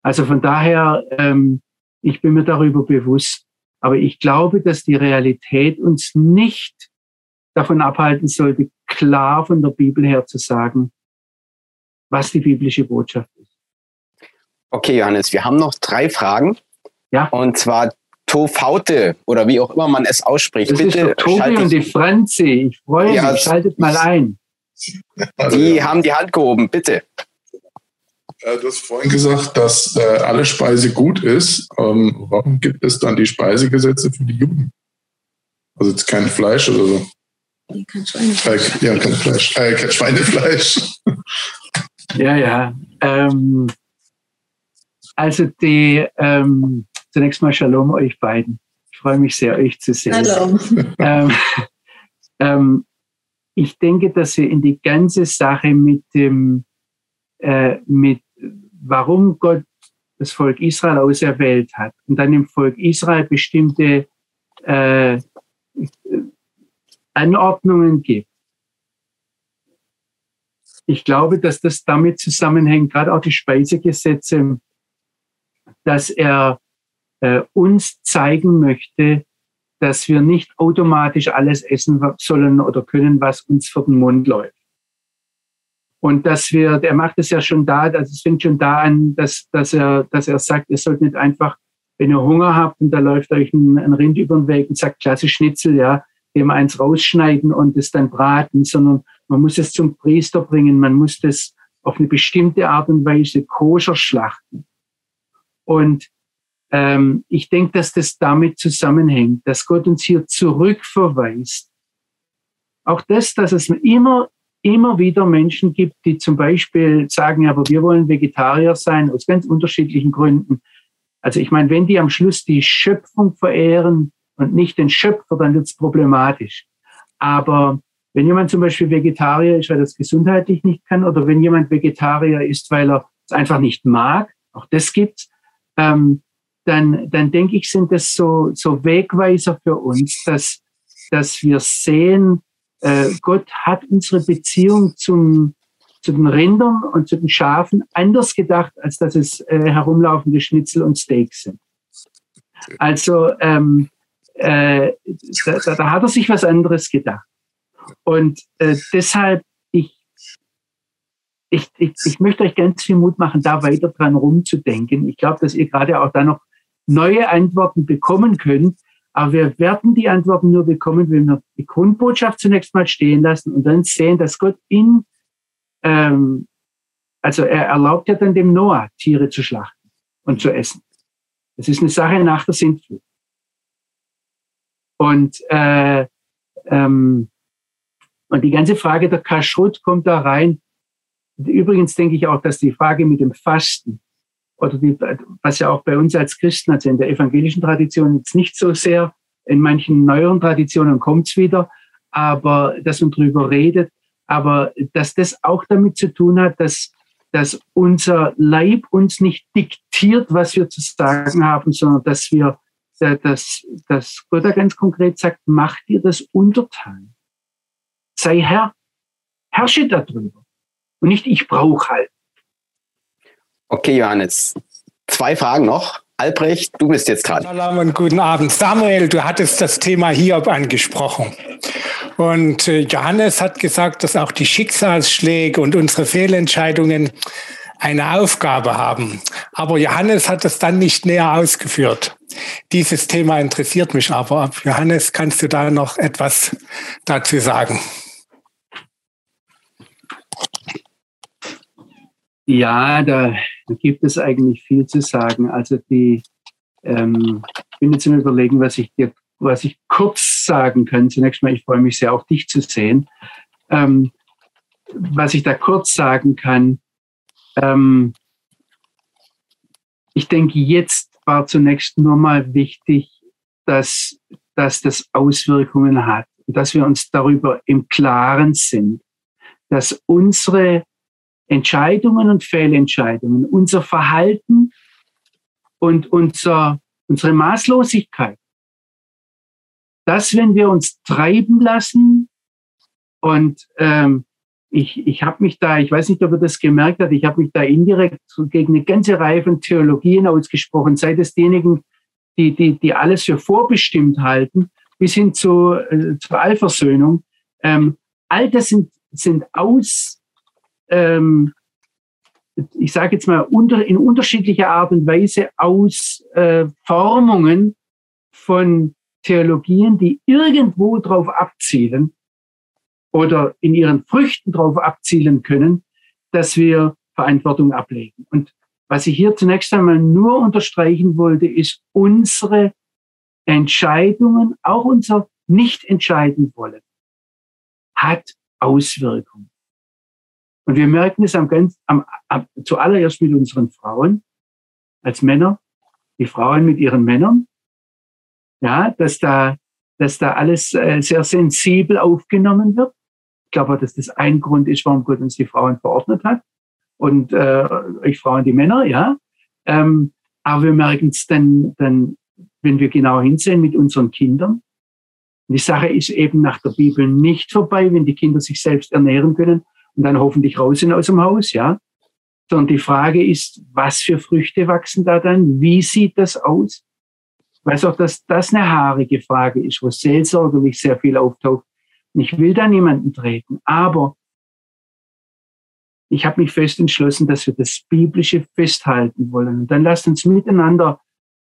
[SPEAKER 2] Also von daher, ähm, ich bin mir darüber bewusst, aber ich glaube, dass die Realität uns nicht davon abhalten sollte, klar von der Bibel her zu sagen, was die biblische Botschaft ist.
[SPEAKER 1] Okay, Johannes, wir haben noch drei Fragen.
[SPEAKER 2] Ja.
[SPEAKER 1] Und zwar Tofaute oder wie auch immer man es ausspricht.
[SPEAKER 2] Das Bitte ist Tobi und die Franzi. Ich freue ja, mich. Schaltet mal ein.
[SPEAKER 1] Die haben die Hand gehoben. Bitte.
[SPEAKER 3] Äh, du hast vorhin gesagt, dass äh, alle Speise gut ist. Ähm, warum gibt es dann die Speisegesetze für die Juden? Also jetzt kein Fleisch oder so. Kein Schweinefleisch. Äh, ja, kein Fleisch. Äh, kein Schweinefleisch.
[SPEAKER 2] Ja, ja. Ähm, also die ähm, zunächst mal Shalom euch beiden. Ich freue mich sehr, euch zu sehen. Hallo. Ähm, ähm, ich denke, dass wir in die ganze Sache mit dem, äh, mit warum Gott das Volk Israel auserwählt hat und dann im Volk Israel bestimmte äh, Anordnungen gibt. Ich glaube, dass das damit zusammenhängt, gerade auch die Speisegesetze, dass er äh, uns zeigen möchte, dass wir nicht automatisch alles essen sollen oder können, was uns vor den Mund läuft. Und dass wir, der macht es ja schon da, also es fängt schon da an, dass, dass er, dass er sagt, ihr sollt nicht einfach, wenn ihr Hunger habt und da läuft euch ein, ein Rind über den Weg und sagt, klasse Schnitzel, ja, dem eins rausschneiden und es dann braten, sondern man muss es zum Priester bringen, man muss das auf eine bestimmte Art und Weise koscher schlachten. Und ähm, ich denke, dass das damit zusammenhängt, dass Gott uns hier zurückverweist. Auch das, dass es immer, immer wieder Menschen gibt, die zum Beispiel sagen, aber wir wollen Vegetarier sein, aus ganz unterschiedlichen Gründen. Also ich meine, wenn die am Schluss die Schöpfung verehren und nicht den Schöpfer, dann wird es problematisch. Aber wenn jemand zum Beispiel Vegetarier ist, weil er es gesundheitlich nicht kann, oder wenn jemand Vegetarier ist, weil er es einfach nicht mag, auch das gibt's, ähm, dann, dann denke ich, sind das so, so Wegweiser für uns, dass, dass wir sehen, äh, Gott hat unsere Beziehung zum, zu den Rindern und zu den Schafen anders gedacht, als dass es äh, herumlaufende Schnitzel und Steaks sind. Also ähm, äh, da, da, hat er sich was anderes gedacht. Und äh, deshalb, ich, ich, ich, ich möchte euch ganz viel Mut machen, da weiter dran rumzudenken. Ich glaube, dass ihr gerade auch da noch neue Antworten bekommen könnt. Aber wir werden die Antworten nur bekommen, wenn wir die Grundbotschaft zunächst mal stehen lassen und dann sehen, dass Gott in, ähm, also er erlaubt ja dann dem Noah, Tiere zu schlachten und zu essen. Das ist eine Sache nach der Sintflut. Und, äh, ähm, und die ganze Frage der Kashrut kommt da rein. Übrigens denke ich auch, dass die Frage mit dem Fasten oder die, was ja auch bei uns als Christen, also in der evangelischen Tradition jetzt nicht so sehr, in manchen neueren Traditionen kommt es wieder, aber dass man drüber redet, aber dass das auch damit zu tun hat, dass, dass unser Leib uns nicht diktiert, was wir zu sagen haben, sondern dass wir, dass, dass Gott da ganz konkret sagt, mach dir das untertan. Sei Herr, herrsche darüber. Und nicht ich brauche halt.
[SPEAKER 1] Okay, Johannes. Zwei Fragen noch. Albrecht, du bist jetzt dran.
[SPEAKER 4] Salam und guten Abend. Samuel, du hattest das Thema Hiob angesprochen. Und äh, Johannes hat gesagt, dass auch die Schicksalsschläge und unsere Fehlentscheidungen eine Aufgabe haben. Aber Johannes hat es dann nicht näher ausgeführt. Dieses Thema interessiert mich aber. Johannes, kannst du da noch etwas dazu sagen?
[SPEAKER 2] Ja, da gibt es eigentlich viel zu sagen. Also die, ähm, ich bin jetzt im Überlegen, was ich dir, was ich kurz sagen kann. Zunächst mal, ich freue mich sehr, auch dich zu sehen. Ähm, was ich da kurz sagen kann, ähm, ich denke, jetzt war zunächst nur mal wichtig, dass, dass das Auswirkungen hat, dass wir uns darüber im Klaren sind, dass unsere Entscheidungen und Fehlentscheidungen, unser Verhalten und unser, unsere Maßlosigkeit. dass wenn wir uns treiben lassen und ähm, ich, ich habe mich da, ich weiß nicht, ob er das gemerkt hat, ich habe mich da indirekt gegen eine ganze Reihe von Theologien ausgesprochen, sei es diejenigen, die, die, die alles für vorbestimmt halten, bis hin zu, äh, zur Allversöhnung. Ähm, all das sind, sind aus, ähm, ich sage jetzt mal, unter, in unterschiedlicher Art und Weise aus äh, Formungen von Theologien, die irgendwo darauf abzielen oder in ihren Früchten darauf abzielen können, dass wir Verantwortung ablegen. Und was ich hier zunächst einmal nur unterstreichen wollte, ist unsere Entscheidungen, auch unser nicht entscheiden wollen, hat Auswirkungen. Und wir merken es am ganz, am, am, zuallererst mit unseren Frauen als Männer, die Frauen mit ihren Männern, ja, dass da, dass da alles äh, sehr sensibel aufgenommen wird. Ich glaube, dass das ein Grund ist, warum Gott uns die Frauen verordnet hat und äh, euch Frauen die Männer, ja. Ähm, aber wir merken es dann, dann, wenn wir genau hinsehen mit unseren Kindern. die Sache ist eben nach der Bibel nicht vorbei, wenn die Kinder sich selbst ernähren können, und dann hoffentlich raus sind aus dem Haus, ja. Sondern die Frage ist, was für Früchte wachsen da dann? Wie sieht das aus? Ich weiß auch, dass das eine haarige Frage ist, wo seelsorgerlich sehr viel auftaucht. Und ich will da niemanden treten, aber ich habe mich fest entschlossen, dass wir das Biblische festhalten wollen. Und dann lasst uns miteinander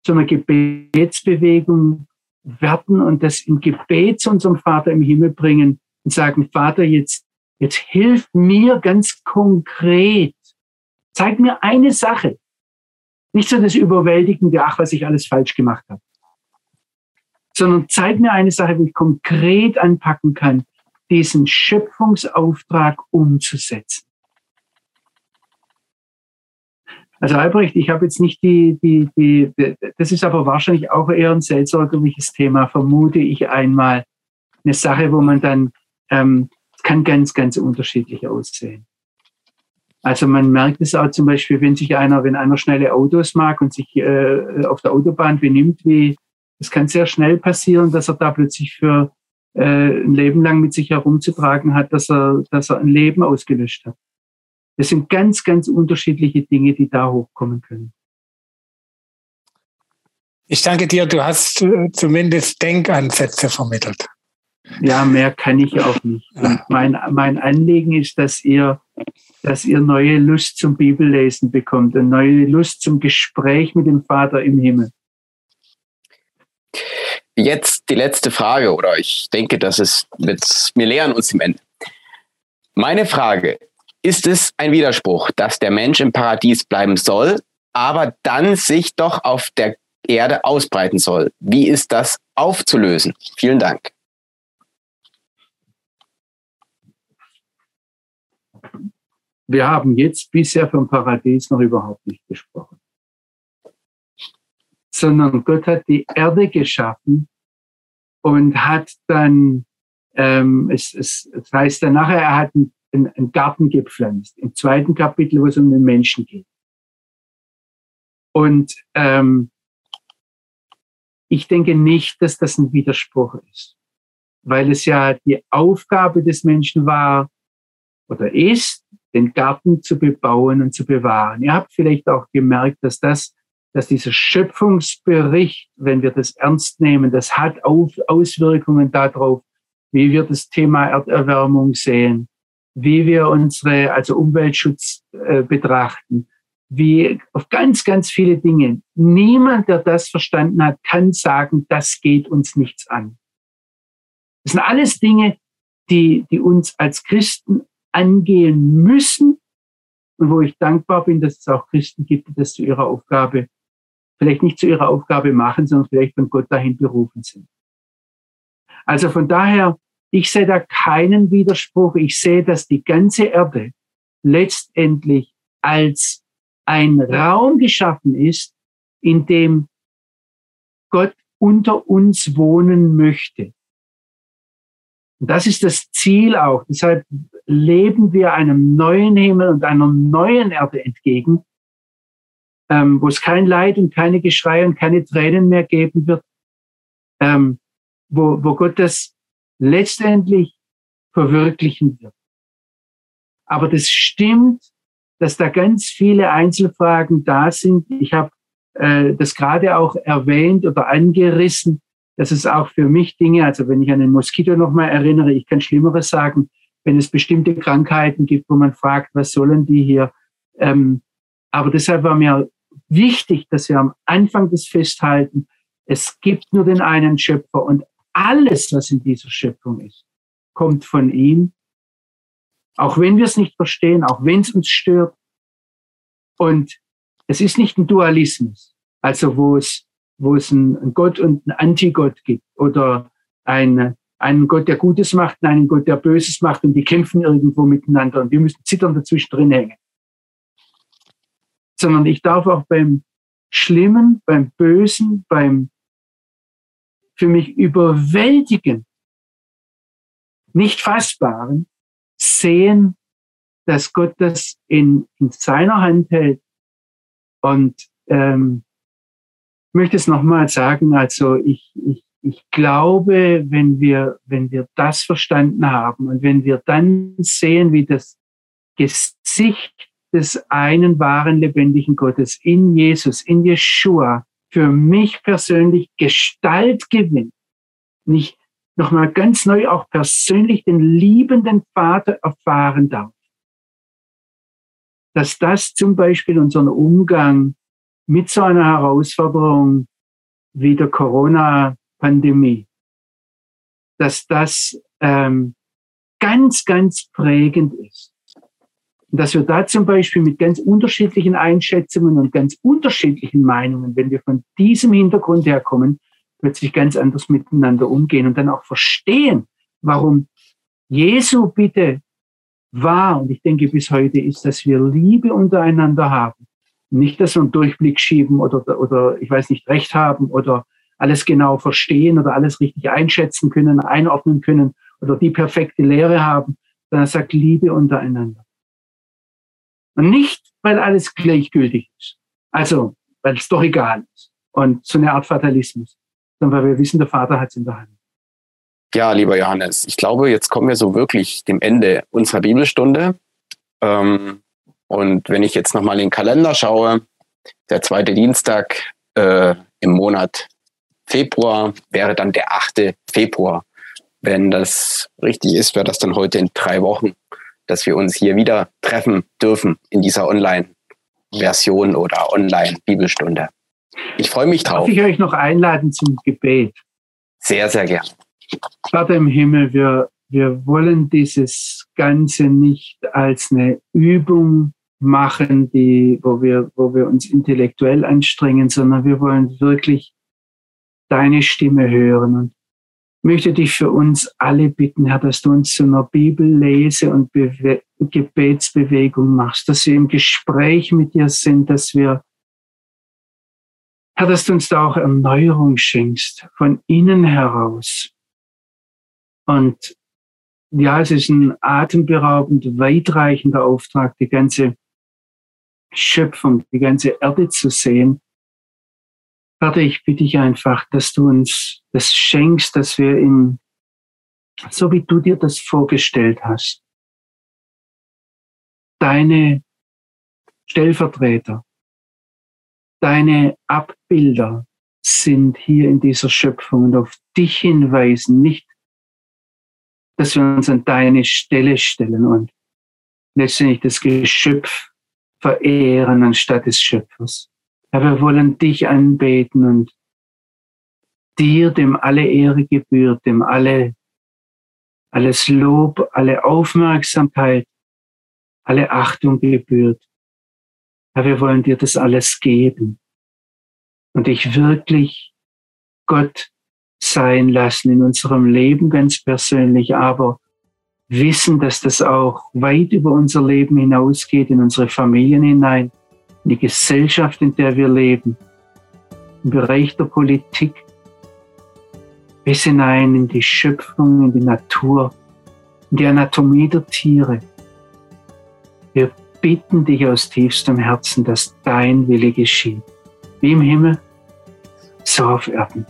[SPEAKER 2] zu einer Gebetsbewegung werden und das im Gebet zu unserem Vater im Himmel bringen und sagen, Vater, jetzt Jetzt hilf mir ganz konkret. Zeig mir eine Sache. Nicht so das überwältigende, ach, was ich alles falsch gemacht habe. Sondern zeig mir eine Sache, wo ich konkret anpacken kann, diesen Schöpfungsauftrag umzusetzen. Also Albrecht, ich habe jetzt nicht die, die, die, das ist aber wahrscheinlich auch eher ein seelsorgerliches Thema, vermute ich einmal. Eine Sache, wo man dann ähm, kann ganz, ganz unterschiedlich aussehen. Also man merkt es auch zum Beispiel, wenn sich einer, wenn einer schnelle Autos mag und sich äh, auf der Autobahn benimmt, wie es kann sehr schnell passieren, dass er da plötzlich für äh, ein Leben lang mit sich herumzutragen hat, dass er, dass er ein Leben ausgelöscht hat. Das sind ganz, ganz unterschiedliche Dinge, die da hochkommen können.
[SPEAKER 4] Ich danke dir, du hast äh, zumindest Denkansätze vermittelt.
[SPEAKER 2] Ja, mehr kann ich auch nicht. Und mein, mein Anliegen ist, dass ihr, dass ihr neue Lust zum Bibellesen bekommt und neue Lust zum Gespräch mit dem Vater im Himmel.
[SPEAKER 1] Jetzt die letzte Frage, oder ich denke, dass es wird, wir lehren uns im Ende. Meine Frage, ist es ein Widerspruch, dass der Mensch im Paradies bleiben soll, aber dann sich doch auf der Erde ausbreiten soll? Wie ist das aufzulösen? Vielen Dank.
[SPEAKER 2] Wir haben jetzt bisher vom Paradies noch überhaupt nicht gesprochen. Sondern Gott hat die Erde geschaffen und hat dann, ähm, es, es, es heißt dann nachher, er hat einen, einen Garten gepflanzt. Im zweiten Kapitel, wo es um den Menschen geht. Und ähm, ich denke nicht, dass das ein Widerspruch ist, weil es ja die Aufgabe des Menschen war oder ist, den Garten zu bebauen und zu bewahren. Ihr habt vielleicht auch gemerkt, dass das, dass dieser Schöpfungsbericht, wenn wir das ernst nehmen, das hat Auswirkungen darauf, wie wir das Thema Erderwärmung sehen, wie wir unsere, also Umweltschutz äh, betrachten, wie auf ganz, ganz viele Dinge. Niemand, der das verstanden hat, kann sagen, das geht uns nichts an. Das sind alles Dinge, die, die uns als Christen angehen müssen und wo ich dankbar bin, dass es auch Christen gibt, die das zu ihrer Aufgabe, vielleicht nicht zu ihrer Aufgabe machen, sondern vielleicht von Gott dahin berufen sind. Also von daher, ich sehe da keinen Widerspruch. Ich sehe, dass die ganze Erde letztendlich als ein Raum geschaffen ist, in dem Gott unter uns wohnen möchte. Und das ist das Ziel auch. Deshalb leben wir einem neuen Himmel und einer neuen Erde entgegen, ähm, wo es kein Leid und keine Geschrei und keine Tränen mehr geben wird, ähm, wo, wo Gott das letztendlich verwirklichen wird. Aber das stimmt, dass da ganz viele Einzelfragen da sind. Ich habe äh, das gerade auch erwähnt oder angerissen, das ist auch für mich Dinge, also wenn ich an den Moskito nochmal erinnere, ich kann Schlimmeres sagen, wenn es bestimmte Krankheiten gibt, wo man fragt, was sollen die hier? Ähm, aber deshalb war mir wichtig, dass wir am Anfang das festhalten, es gibt nur den einen Schöpfer und alles, was in dieser Schöpfung ist, kommt von ihm. Auch wenn wir es nicht verstehen, auch wenn es uns stört. Und es ist nicht ein Dualismus, also wo es wo es einen Gott und einen Antigott gibt oder einen, einen Gott, der Gutes macht und einen Gott, der Böses macht und die kämpfen irgendwo miteinander und wir müssen zittern dazwischen drin hängen. Sondern ich darf auch beim Schlimmen, beim Bösen, beim für mich überwältigen, nicht fassbaren sehen, dass Gott das in, in seiner Hand hält und ähm, möchte es nochmal sagen, also ich, ich, ich glaube, wenn wir, wenn wir das verstanden haben und wenn wir dann sehen, wie das Gesicht des einen wahren lebendigen Gottes in Jesus, in Yeshua, für mich persönlich Gestalt gewinnt, nicht nochmal ganz neu auch persönlich den liebenden Vater erfahren darf, dass das zum Beispiel unseren Umgang mit so einer Herausforderung wie der Corona-Pandemie, dass das ähm, ganz, ganz prägend ist. Und dass wir da zum Beispiel mit ganz unterschiedlichen Einschätzungen und ganz unterschiedlichen Meinungen, wenn wir von diesem Hintergrund herkommen, plötzlich ganz anders miteinander umgehen und dann auch verstehen, warum Jesu bitte war, und ich denke bis heute ist, dass wir Liebe untereinander haben nicht, dass wir einen Durchblick schieben oder, oder ich weiß nicht, recht haben oder alles genau verstehen oder alles richtig einschätzen können, einordnen können oder die perfekte Lehre haben, sondern er sagt Liebe untereinander. Und nicht, weil alles gleichgültig ist. Also, weil es doch egal ist. Und so eine Art Fatalismus. Sondern weil wir wissen, der Vater hat es in der Hand.
[SPEAKER 1] Ja, lieber Johannes, ich glaube, jetzt kommen wir so wirklich dem Ende unserer Bibelstunde. Ähm, und wenn ich jetzt nochmal in den Kalender schaue, der zweite Dienstag äh, im Monat Februar wäre dann der 8. Februar. Wenn das richtig ist, wäre das dann heute in drei Wochen, dass wir uns hier wieder treffen dürfen in dieser Online-Version oder Online-Bibelstunde. Ich freue mich drauf.
[SPEAKER 2] Darf ich euch noch einladen zum Gebet?
[SPEAKER 1] Sehr, sehr gern.
[SPEAKER 2] Vater im Himmel, wir, wir wollen dieses Ganze nicht als eine Übung machen, die, wo wir, wo wir uns intellektuell anstrengen, sondern wir wollen wirklich deine Stimme hören. Und möchte dich für uns alle bitten, Herr, dass du uns zu einer Bibellese und Bewe Gebetsbewegung machst, dass wir im Gespräch mit dir sind, dass wir, Herr, dass du uns da auch Erneuerung schenkst, von innen heraus. Und ja, es ist ein atemberaubend weitreichender Auftrag, die ganze Schöpfung, die ganze Erde zu sehen. Vater, ich bitte dich einfach, dass du uns das schenkst, dass wir in, so wie du dir das vorgestellt hast, deine Stellvertreter, deine Abbilder sind hier in dieser Schöpfung und auf dich hinweisen, nicht, dass wir uns an deine Stelle stellen und letztendlich das Geschöpf verehren anstatt des Schöpfers. Herr, wir wollen dich anbeten und dir, dem alle Ehre gebührt, dem alle, alles Lob, alle Aufmerksamkeit, alle Achtung gebührt. Herr, wir wollen dir das alles geben und dich wirklich Gott sein lassen in unserem Leben ganz persönlich, aber wissen, dass das auch weit über unser Leben hinausgeht, in unsere Familien hinein, in die Gesellschaft, in der wir leben, im Bereich der Politik, bis hinein in die Schöpfung, in die Natur, in die Anatomie der Tiere. Wir bitten dich aus tiefstem Herzen, dass dein Wille geschieht, wie im Himmel, so auf Erden.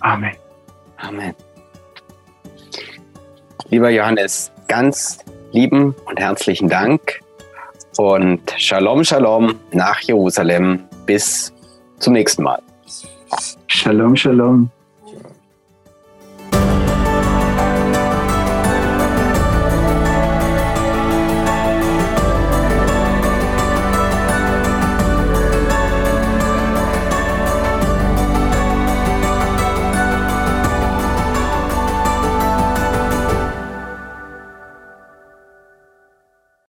[SPEAKER 2] Amen.
[SPEAKER 1] Amen. Lieber Johannes, ganz lieben und herzlichen Dank und Shalom, Shalom nach Jerusalem. Bis zum nächsten Mal.
[SPEAKER 2] Shalom, Shalom.